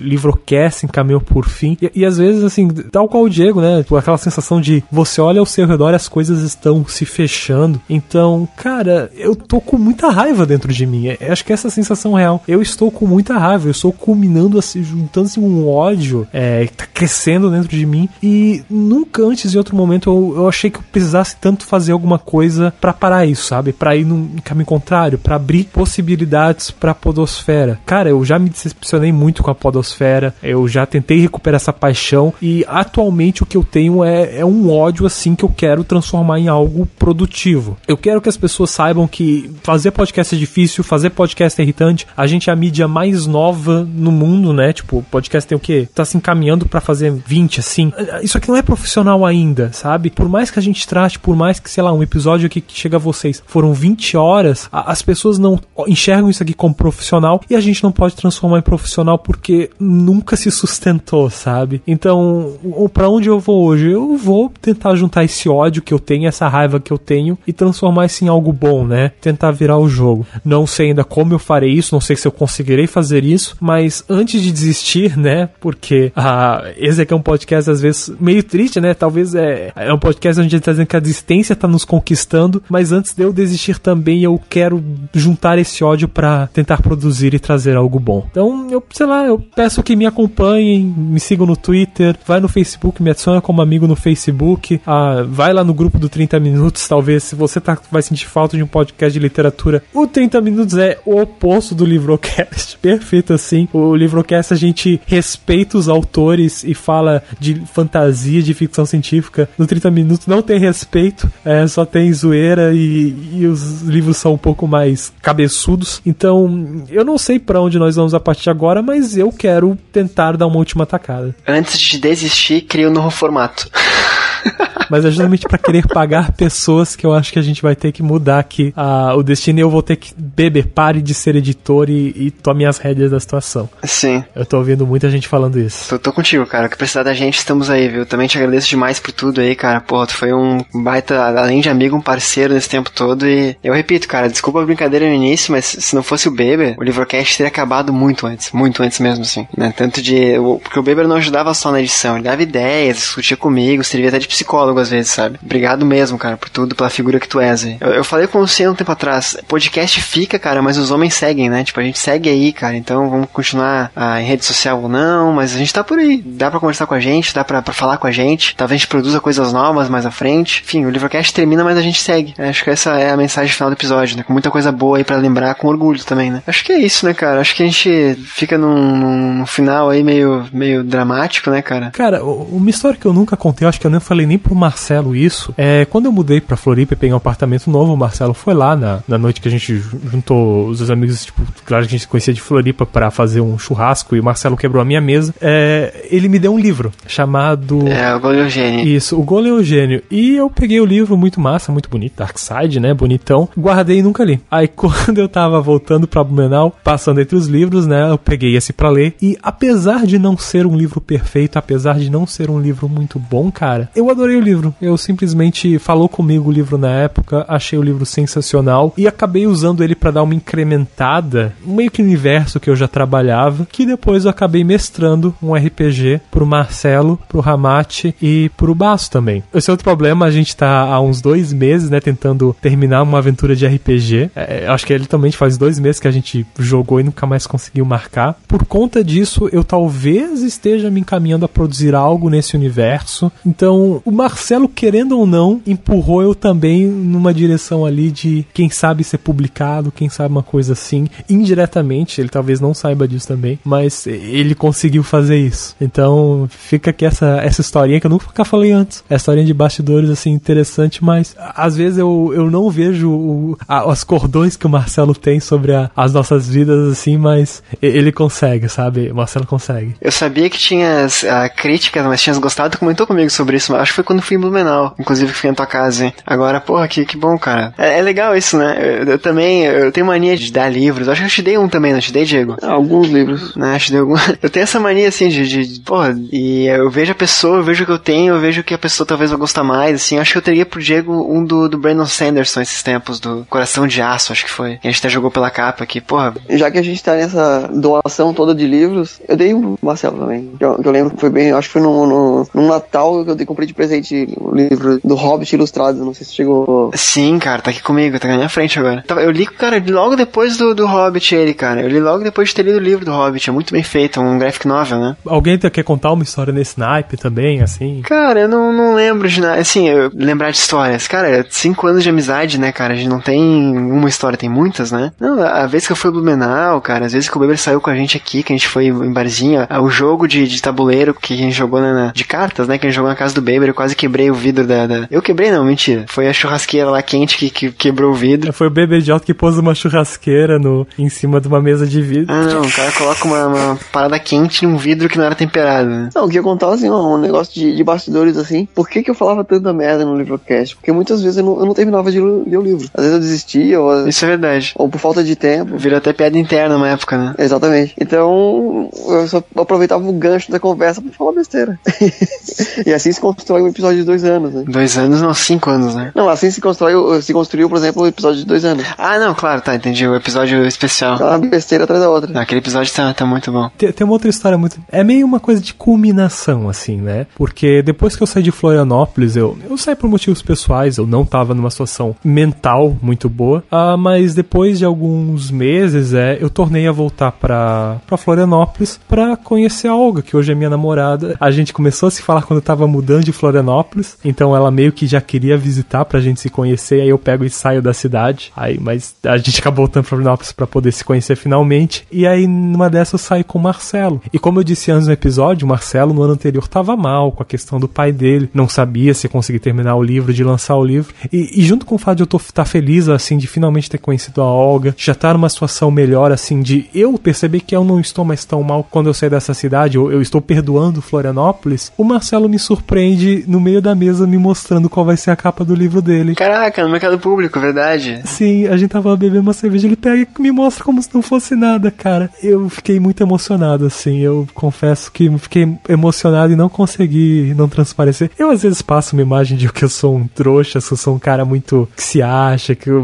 Livrocast se encaminhou por fim. E, e às vezes, assim, tal qual o Diego, né? tipo, Aquela sensação de você olha ao seu redor e as coisas estão se fechando. Então, cara, eu tô com muita raiva dentro de mim. É- acho que essa é a sensação real. Eu estou com muita raiva. Eu estou culminando, assim, juntando-se um ódio é, que tá crescendo dentro de mim. E nunca antes, em outro momento, eu, eu achei que eu precisasse tanto fazer alguma coisa pra parar isso, sabe? Pra ir num caminho contrário, pra abrir possibilidades pra podosfera. Cara, eu já me decepcionei muito com a podosfera. Eu já tentei recuperar essa paixão. E atualmente o que eu tenho é, é um ódio, assim, que eu quero transformar em algo produtivo. Eu quero que as pessoas saibam que fazer podcast é difícil, fazer podcast é irritante. A gente é a mídia mais nova no mundo, né? Tipo, podcast tem o quê? Tá se encaminhando pra fazer 20, assim. Isso aqui não é profissional ainda, sabe? Por mais que a gente trate, por mais que, sei lá, um episódio aqui que chega a vocês foram 20 horas, a- as pessoas não enxergam isso aqui como profissional e a gente não pode transformar em profissional porque nunca se sustentou, sabe? Então, para onde eu vou hoje? Eu vou tentar juntar esse ódio que eu tenho, essa raiva que eu tenho e transformar isso em algo bom, né? Tentar virar o jogo. Não sei ainda como eu farei isso, não sei se eu conseguirei fazer isso, mas antes de desistir, né? Porque ah, esse aqui é um podcast às vezes meio triste, né? Talvez é, é um podcast onde a gente tá dizendo que a existência tá nos conquistando, mas antes de eu desistir também, eu quero juntar esse ódio para tentar produzir e trazer algo bom. Então, eu, sei lá, eu peço que me acompanhem, me sigam no Twitter, vai no Facebook, me adiciona como amigo no Facebook, ah, vai lá no grupo do 30 Minutos, talvez, se você tá, vai sentir falta de um podcast de literatura. O 30 Minutos é o oposto do Livrocast, [laughs] perfeito assim. O Livrocast a gente respeita os autores e fala de fantasia, de ficção científica. No 30 Minutos não tem respeito, é, só tem zoeira e, e os livros são um pouco mais cabeçudos. Então, eu não sei para onde nós vamos a partir de agora, mas eu quero tentar dar uma última atacada. Antes de desistir, cria um novo formato. [laughs] Mas é justamente para querer pagar pessoas que eu acho que a gente vai ter que mudar aqui o destino e eu vou ter que beber, pare de ser editor e, e tome as rédeas da situação. Sim. Eu tô ouvindo muita gente falando isso. Tô, tô contigo, cara. O que precisar da gente, estamos aí, viu? Também te agradeço demais por tudo aí, cara. Pô, tu foi um baita, além de amigo, um parceiro nesse tempo todo e eu repito, cara, desculpa a brincadeira no início, mas se não fosse o Beber, o Livrocast teria acabado muito antes, muito antes mesmo, assim, né? Tanto de... Porque o Beber não ajudava só na edição, ele dava ideias, discutia comigo, servia até de psicólogo às vezes, sabe? Obrigado mesmo, cara, por tudo, pela figura que tu és aí. Eu, eu falei com você um tempo atrás, podcast fica, cara, mas os homens seguem, né? Tipo, a gente segue aí, cara, então vamos continuar ah, em rede social ou não, mas a gente tá por aí. Dá pra conversar com a gente, dá pra falar com a gente, talvez a gente produza coisas novas mais à frente. Enfim, o Livrocast termina, mas a gente segue. Acho que essa é a mensagem final do episódio, né? Com muita coisa boa aí pra lembrar, com orgulho também, né? Acho que é isso, né, cara? Acho que a gente fica num, num final aí meio, meio dramático, né, cara? Cara, uma história que eu nunca contei, eu acho que eu nem falei nem pro Marcelo isso. É, quando eu mudei pra Floripa e peguei um apartamento novo, o Marcelo foi lá na, na noite que a gente juntou os amigos, tipo, claro que a gente se conhecia de Floripa para fazer um churrasco e o Marcelo quebrou a minha mesa. É, ele me deu um livro chamado. É, o Golem Eugênio. Isso, o Golem Eugênio. E eu peguei o livro muito massa, muito bonito, Dark Side, né? Bonitão. Guardei e nunca li. Aí [laughs] quando eu tava voltando pra Blumenau, passando entre os livros, né? Eu peguei esse pra ler. E apesar de não ser um livro perfeito, apesar de não ser um livro muito bom, cara, eu adorei o livro. Eu simplesmente falou comigo o livro na época, achei o livro sensacional e acabei usando ele para dar uma incrementada, meio que universo que eu já trabalhava, que depois eu acabei mestrando um RPG pro Marcelo, pro Ramate e pro Basso também. Esse é outro problema, a gente tá há uns dois meses, né, tentando terminar uma aventura de RPG. É, acho que ele também faz dois meses que a gente jogou e nunca mais conseguiu marcar. Por conta disso, eu talvez esteja me encaminhando a produzir algo nesse universo. Então, o Marcelo, querendo ou não, empurrou eu também numa direção ali de quem sabe ser publicado, quem sabe uma coisa assim. Indiretamente, ele talvez não saiba disso também, mas ele conseguiu fazer isso. Então, fica aqui essa, essa historinha que eu nunca falei antes. É historinha de bastidores, assim, interessante, mas às vezes eu, eu não vejo o, a, as cordões que o Marcelo tem sobre a, as nossas vidas, assim, mas ele consegue, sabe? O Marcelo consegue. Eu sabia que tinha uh, críticas, mas tinhas gostado, comentou comigo sobre isso, mas acho que foi quando fui em Blumenau, inclusive que fui na tua casa, hein? Agora, porra, que, que bom, cara. É, é legal isso, né? Eu, eu, também, eu tenho mania de dar livros, acho que eu te dei um também, não te dei, Diego? Alguns livros. Né, te dei algum... [laughs] Eu tenho essa mania, assim, de, de, porra, e eu vejo a pessoa, eu vejo o que eu tenho, eu vejo que a pessoa talvez vai gostar mais, assim, acho que eu teria pro Diego um do, do Brandon Sanderson esses tempos, do Coração de Aço, acho que foi. Que a gente até jogou pela capa aqui, porra. Já que a gente tá nessa doação toda de livros, eu dei o Marcelo também. Que eu, que eu lembro que foi bem, acho que foi no, no, no Natal que eu dei, comprei de presente o livro do Hobbit Ilustrado, não sei se chegou. Sim, cara, tá aqui comigo, tá na minha frente agora. Eu li, cara, logo depois do, do Hobbit ele, cara. Eu li logo depois de ter lido o livro do Hobbit, é muito bem feito, é um graphic novel, né? Alguém quer contar uma história nesse naipe também, assim? Cara, eu não, não lembro de nada, assim, eu, lembrar de histórias. Cara, cinco anos de amizade, né, cara, a gente não tem uma história, tem muitas, né? Não, a vez que eu fui Blumenau, cara, às vezes que o Beber saiu com a gente aqui, que a gente foi em barzinho, o jogo de, de tabuleiro que a gente jogou na, de cartas, né, que a gente jogou na casa do Beber, eu quase quebrei o vidro da, da- Eu quebrei não, mentira. Foi a churrasqueira lá quente que, que quebrou o vidro. Foi o bebê idiota que pôs uma churrasqueira no, em cima de uma mesa de vidro. Ah não, o cara coloca uma, uma parada quente num vidro que não era temperado, né? Não, eu queria contar assim, um um negócio de, de bastidores assim. Por que, que eu falava tanta merda no livrocast? Porque muitas vezes eu não, eu não terminava de ler o livro. Às vezes eu desistia, ou, Isso é verdade. ou por falta de tempo. Virou até piada interna uma época, né? Exatamente. Então, eu só aproveitava o gancho da conversa pra falar besteira. [laughs] e assim se constrói um episódio de dois anos, né? Dois anos, não, cinco anos, né? Não, assim se constrói, se construiu, por exemplo, um episódio de dois anos. Ah, não, claro, tá, entendi. O episódio especial. Uma besteira atrás da outra. Aquele episódio tá, tá muito bom. Tem, tem uma outra história muito. É meio uma coisa de culminação, assim, né? Porque depois que eu saí de Florianópolis, eu, eu saí por motivos pessoais, eu não tava numa situação mental muito boa. Ah, mas depois de alguns meses, é, eu tornei a voltar pra, pra Florianópolis pra conhecer a Olga, que hoje é minha namorada. A gente começou a se falar quando eu tava mudando de Florianópolis, então ela meio que já queria visitar pra gente se conhecer, aí eu pego e saio da cidade. Aí, mas a gente acabou voltando pra Florianópolis pra poder se conhecer finalmente. E aí, numa dessas, eu saí com o Marcelo. E como eu disse antes no episódio, o Marcelo no ano anterior tava mal com a questão do pai dele, não sabia se conseguir terminar o livro, de lançar o livro. E, e junto com o fato de eu estar feliz, assim, de finalmente ter conhecido a Olga, já estar numa situação melhor, assim, de eu perceber que eu não estou mais tão mal quando eu sair dessa cidade, eu estou perdoando Florianópolis, o Marcelo me surpreende no meio da mesa me mostrando qual vai ser a capa do livro dele. Caraca, no mercado público, verdade. Sim, a gente tava bebendo uma cerveja, ele pega e me mostra como se não fosse nada, cara. Eu fiquei muito emocionado, assim. Eu confesso que fiquei emocionado e não consegui não transparecer. Eu às vezes passo uma imagem de que eu sou um trouxa, que eu sou um cara muito que se acha, que eu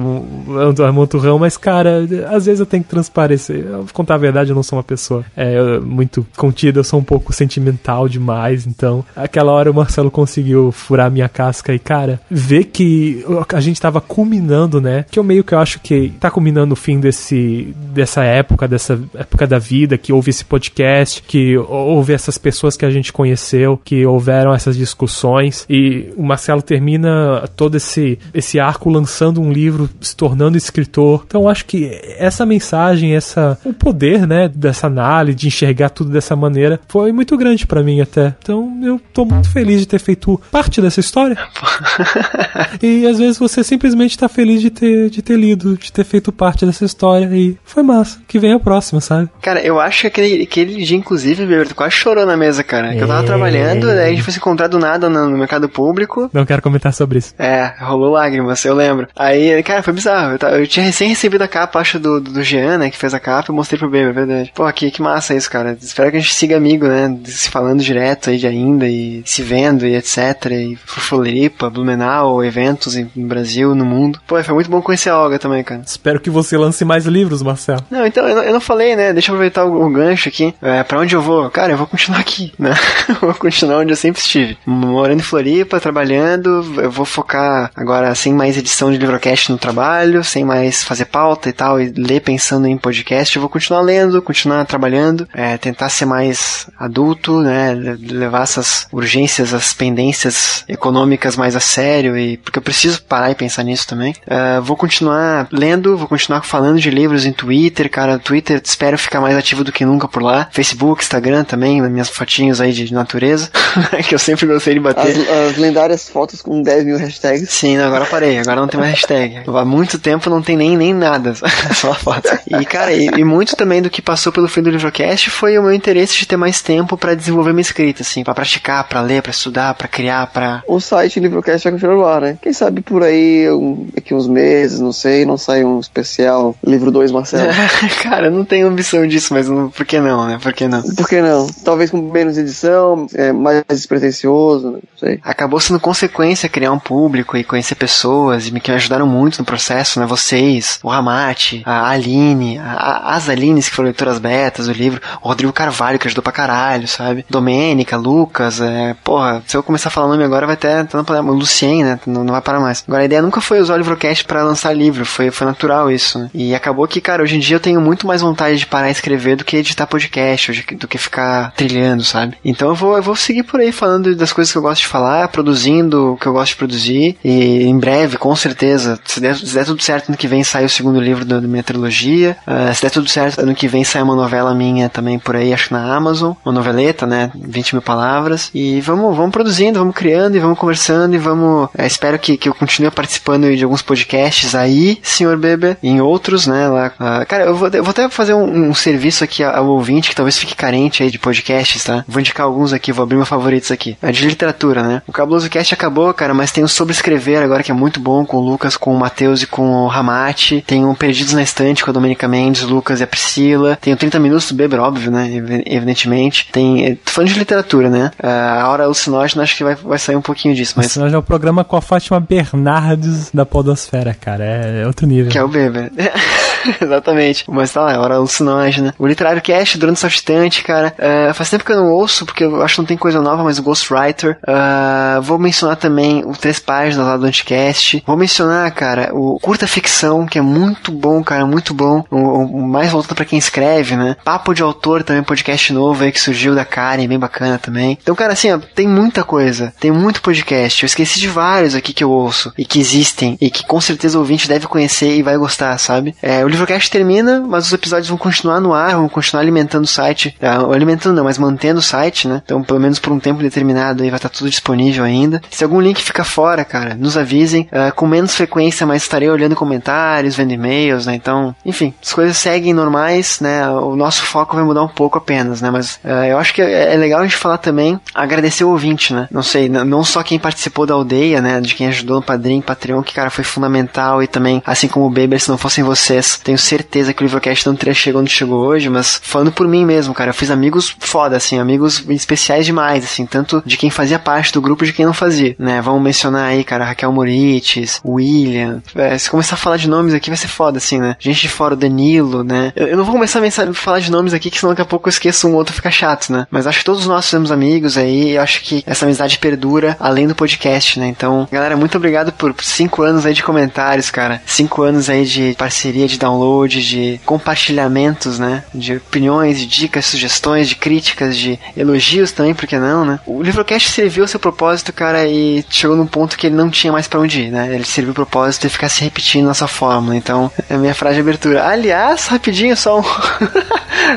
ando monturrão, mas, cara, às vezes eu tenho que transparecer. Eu, contar a verdade, eu não sou uma pessoa é, muito contida, eu sou um pouco sentimental demais. Então, aquela hora o Marcelo conseguiu furar minha casca e, cara, ver que a gente tava culminando, né? Que eu meio que eu acho que tá culminando o fim desse dessa época, dessa época da vida, que houve esse podcast, que houve essas pessoas que a gente conheceu, que houveram essas discussões e o Marcelo termina todo esse esse arco lançando um livro, se tornando escritor. Então, acho que essa mensagem, essa o poder, né, dessa análise, de enxergar tudo dessa maneira, foi muito grande para mim até. Então, eu tô muito feliz de ter feito parte dessa história. [laughs] e às vezes você simplesmente tá feliz de ter, de ter lido, de ter feito parte dessa história e foi massa. Que vem a próxima, sabe? Cara, eu acho que aquele, aquele dia, inclusive, Beber, quase chorou na mesa, cara. Que eu tava É. trabalhando, daí a gente foi se encontrar do nada no, no mercado público. Não quero comentar sobre isso. É, rolou lágrimas, eu lembro. Aí, cara, foi bizarro. Eu, ta- eu tinha recém recebido a capa, acho, do, do, do Jean, né, que fez a capa, e mostrei pro Beber, é verdade. Pô, que, que massa isso, cara. Espero que a gente siga amigo, né, se falando direto aí de ainda, e se vendo, e etc. E Floripa, Blumenau, eventos em- no Brasil, no mundo. Pô, foi muito bom conhecer a Olga também, cara. Espero que você lance mais livros, Marcelo. Não, então, eu não, eu não falei, né? Deixa eu aproveitar o, o gancho aqui. É, pra onde eu vou? Cara, eu vou continuar aqui, né? [laughs] vou continuar onde eu sempre estive. Morando em Floripa, trabalhando. Eu vou focar agora sem mais edição de livrocast no trabalho, sem mais fazer pauta e tal, e ler pensando em podcast. Eu vou continuar lendo, continuar trabalhando, é, tentar ser mais adulto, né? le- Levar essas urgências, as pendências econômicas mais a sério, e porque eu preciso parar e pensar nisso também. É, vou continuar lendo, vou continuar falando de livros em Twitter, cara. Twitter, espero ficar mais ativo do que nunca por lá. Facebook, Instagram também, nas minhas fotinhos aí de natureza, [laughs] que eu sempre gostei de bater. As, as lendárias fotos com 10 mil hashtags. Sim, agora parei, agora não tem mais hashtag. Há muito tempo não tem nem, nem nada, [laughs] só a foto. E, cara, e, e muito também do que passou pelo fim do Livrocast foi o meu interesse de ter mais tempo pra desenvolver minha escrita, assim, pra praticar, pra ler, pra estudar, pra criar, pra. O site Livrocast vai continuar no ar, né? Quem sabe por aí, um, daqui uns meses, não sei, não sai um especial livro 2 Marcelo. [laughs] cara, eu não tenho ambição disso, mas não, por que não, né? Por que não? Por que não? Talvez com menos edição, é, mais despretensioso, não sei. acabou sendo consequência criar um público e conhecer pessoas e me que me ajudaram muito no processo, né? Vocês, o Ramate, a Aline, a, a- as Alines que foram leitoras betas do livro, o Rodrigo Carvalho que ajudou pra caralho, sabe? Domênica, Lucas, é, porra, se eu começar a falar nome agora vai até, tá no problema. O Lucien, né? Não, não vai parar mais. Agora a ideia nunca foi usar o Livrocast pra lançar livro, foi, foi natural isso, né? E acabou que, cara, hoje em dia eu tenho muito mais vontade de parar e escrever do que editar podcast, do que ficar trilhando, sabe? Então eu vou, eu vou seguir por aí falando das coisas que eu gosto de falar, produzindo o que eu gosto de produzir, e em breve, com certeza, se der, se der tudo certo, ano que vem sai o segundo livro da, da minha trilogia, Ah, se der tudo certo, ano que vem sai uma novela minha também por aí, acho na Amazon, uma noveleta, né, 20 mil palavras, e vamos, vamos produzindo, vamos vamos criando e vamos conversando e vamos. é, espero que, que eu continue participando de alguns podcasts aí, senhor Bebe, em outros, né? Lá, ah, cara, eu vou, eu vou até fazer um, um serviço aqui ao ouvinte que talvez fique carente aí de podcasts, tá? Vou indicar alguns aqui, vou abrir meus favoritos aqui. É de literatura, né? O Cabuloso Cast acabou, cara, mas tem o Sobrescrever agora que é muito bom com o Lucas, com o Matheus e com o Ramate. Tem o Perdidos na Estante com a Domenica Mendes, o Lucas e a Priscila. Tem o 30 Minutos do Beber, óbvio, né? Ev- Evidentemente. Tem. é, falando de literatura, né? Ah, a Hora Alucinógena acho que vai, vai sair um pouquinho disso, mas. Esse é o programa com a Fátima Bernardes da Podosfera, cara. É, é outro nível. Que é o Beber. [laughs] [laughs] Exatamente. Mas tá lá, é hora alucinógena. O Literário Cast, durante Saltitante, cara. é, faz tempo que eu não ouço, porque eu acho que não tem coisa nova, mas o Ghostwriter. Ah, vou mencionar também o Três Páginas lá do Anticast. Vou mencionar, cara, o Curta Ficção, que é muito bom, cara, muito bom. O, o mais voltado pra quem escreve, né? Papo de Autor também, podcast novo aí que surgiu da Karen, bem bacana também. Então, cara, assim, ó, tem muita coisa. Tem muito podcast. Eu esqueci de vários aqui que eu ouço e que existem e que com certeza o ouvinte deve conhecer e vai gostar, sabe? É, o Livrocast termina, mas os episódios vão continuar no ar, vão continuar alimentando o site. Ah, alimentando não, mas mantendo o site, né? Então, pelo menos por um tempo determinado aí vai estar tudo disponível ainda. Se algum link fica fora, cara, nos avisem. Ah, com menos frequência, mas estarei olhando comentários, vendo e-mails, né? Então, enfim, as coisas seguem normais, né? O nosso foco vai mudar um pouco apenas, né? Mas ah, eu acho que é legal a gente falar também, agradecer o ouvinte, né? Não sei, não só quem participou da aldeia, né? De quem ajudou no Padrim, Patreon, que, cara, foi fundamental e também, assim como o Beber, se não fossem vocês, tenho certeza que o Livrocast não teria chegado onde chegou hoje, mas falando por mim mesmo, cara, eu fiz amigos foda, assim, amigos especiais demais, assim, tanto de quem fazia parte do grupo de quem não fazia, né? Vamos mencionar aí, cara, Raquel Morites, William, é, se começar a falar de nomes aqui vai ser foda, assim, né? Gente de fora, o Danilo, né? Eu, eu não vou começar a falar de nomes aqui, que senão daqui a pouco eu esqueço um outro fica chato, né? Mas acho que todos nós fizemos amigos aí, eu acho que essa amizade perdura além do podcast, né? Então, galera, muito obrigado por cinco anos aí de comentários, cara. Cinco anos aí de parceria, de download, de compartilhamentos, né? De opiniões, de dicas, sugestões, de críticas, de elogios também, por que não, né? O Livrocast serviu ao seu propósito, cara, e chegou num ponto que ele não tinha mais pra onde ir, né? Ele serviu o propósito de ficar se repetindo nessa fórmula. Então, é a minha frase de abertura. Aliás, rapidinho, só um,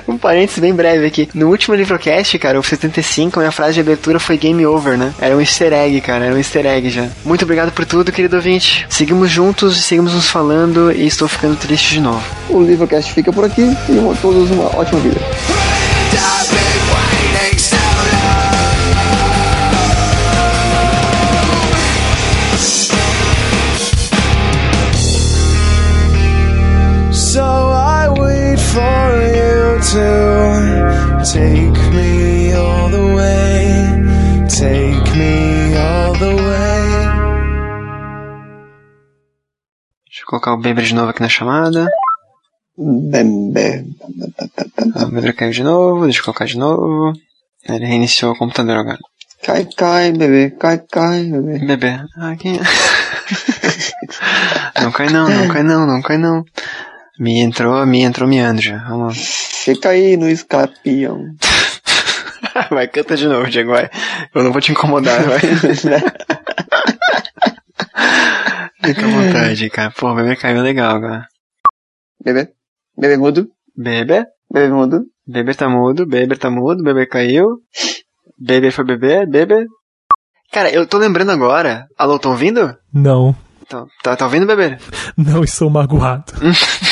[laughs] um parênteses bem breve aqui. No último Livrocast, cara, o 75, a minha frase de abertura foi game over, né? Era um easter egg, cara, era um easter egg já. Muito obrigado por tudo, querido ouvinte. Seguimos juntos seguimos nos falando e estou ficando triste de novo. O Livrocast fica por aqui e uma- todos uma ótima vida. So I wait for you to take colocar o Beber de novo aqui na chamada. Ah, O Beber caiu de novo, deixa eu colocar de novo. Ele reiniciou o computador agora. Cai, cai, bebê, cai, cai, bebê. Bebê. Ah, quem... [laughs] não cai não, não cai não, não cai não. Me entrou, me entrou miando já. Vamos. Fica aí no escapião. [laughs] vai, canta de novo, Diego, vai. Eu não vou te incomodar, vai. [laughs] Fica à vontade, cara. Pô, o bebê caiu legal, cara. Bebê, bebê mudo, Bebê? bebê mudo. Bebê tá mudo, bebê tá mudo, bebê caiu. Bebê foi bebê, bebê. Cara, eu tô lembrando agora. Alô, tão ouvindo? Não, Então, tá, tá ouvindo, bebê? não estou magoado.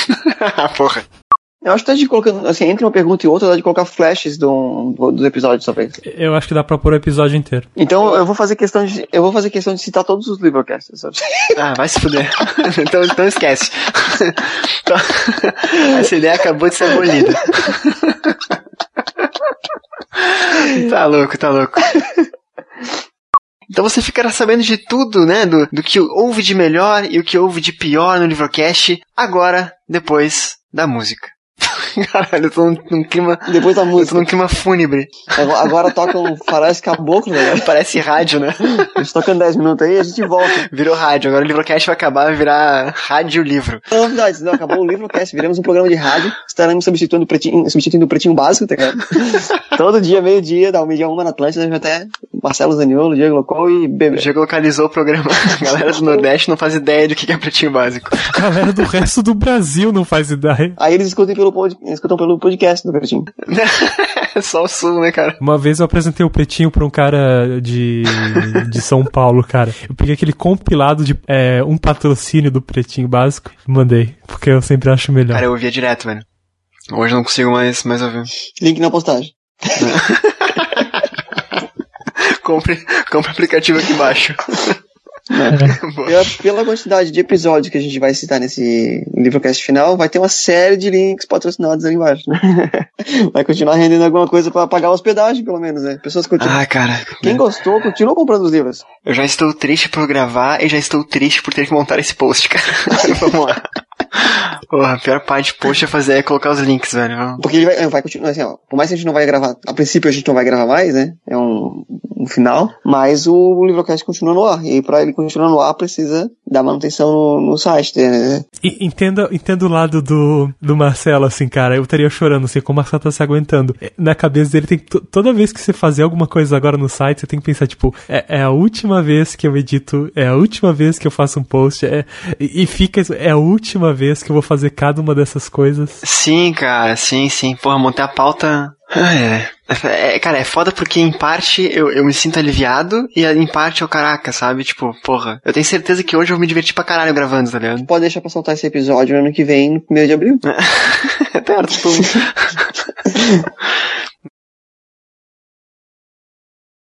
[laughs] Porra. Eu acho que tá de colocando, assim, entre uma pergunta e outra, dá de colocar flashes do, do- dos episódios, talvez. Eu acho que dá pra pôr o episódio inteiro. Então eu vou fazer questão de, eu vou fazer questão de citar todos os Livercasts, sabe? [laughs] Ah, vai se fuder. [laughs] então, então esquece. [laughs] Então, essa ideia acabou de ser abolida. tá louco, tá louco. Então você ficará sabendo de tudo, né? Do, do que houve de melhor e o que houve de pior no Livrocast, agora, depois da música. [laughs] Caralho, eu tô num, num clima. Depois da Eu tô música. num clima fúnebre. Agora, agora toca um faróis caboclo, né? [laughs] Parece rádio, né? A gente tocando 10 minutos aí, a gente volta. Virou rádio. Agora o Livrocast vai acabar, vai virar rádio livro. Novidades, não, acabou o Livrocast, viramos um programa de rádio, estaremos substituindo o pretinho, substituindo o pretinho básico, tá ligado? [laughs] Todo dia, meio-dia, da meio-dia uma na Atlântida, já até Marcelo Zaniolo, Diego Locol e Bebê. Já localizou o programa. A galera do Nordeste não faz ideia do que é pretinho básico. A galera do resto do Brasil não faz ideia. Aí eles escutam pelo, pod, escutam pelo podcast do Pretinho. É [laughs] só o sul, né, cara? Uma vez eu apresentei o pretinho pra um cara de, de São Paulo, cara. Eu peguei aquele compilado de é, um patrocínio do pretinho básico e mandei. Porque eu sempre acho melhor. Cara, eu ouvia direto, velho. Hoje eu não consigo mais, mais ouvir. Link na postagem. [laughs] compre, compre o aplicativo aqui embaixo. [laughs] [laughs] Boa. Pela, quantidade de episódios que a gente vai citar nesse livrocast final, vai ter uma série de links patrocinados ali embaixo. né? [laughs] vai continuar rendendo alguma coisa pra pagar a hospedagem, pelo menos, né? Pessoas continuam. Ah, cara. Quem gostou, continua comprando os livros. Eu já estou triste por gravar e já estou triste por ter que montar esse post, cara. [laughs] Vamos lá. Porra, a pior parte de post é fazer é colocar os links, velho. Porque ele vai, vai continuar assim, ó. Por mais que a gente não vai gravar, a princípio a gente não vai gravar mais, né? É um, um final. Mas o, livrocast continua no ar. E pra ele continuar no ar, precisa dar manutenção no, no site, né? E, entenda, entenda o lado do, do Marcelo, assim, cara. Eu estaria chorando, assim, como o Marcelo tá se aguentando. É, Na cabeça dele, tem to- toda vez que você fazer alguma coisa agora no site, você tem que pensar, tipo, é, é a última vez que eu edito, é a última vez que eu faço um post, é, e, e fica, isso, é a última vez que eu vou fazer cada uma dessas coisas. Sim, cara, sim, sim. Porra, montar a pauta. Ah, é. É, cara, é foda porque em parte eu, eu me sinto aliviado e em parte eu, caraca, sabe? Tipo, porra, eu tenho certeza que hoje eu vou me divertir pra caralho gravando, tá ligado? Pode deixar pra soltar esse episódio no ano que vem, no 1 de abril. [laughs] Até tipo. [laughs]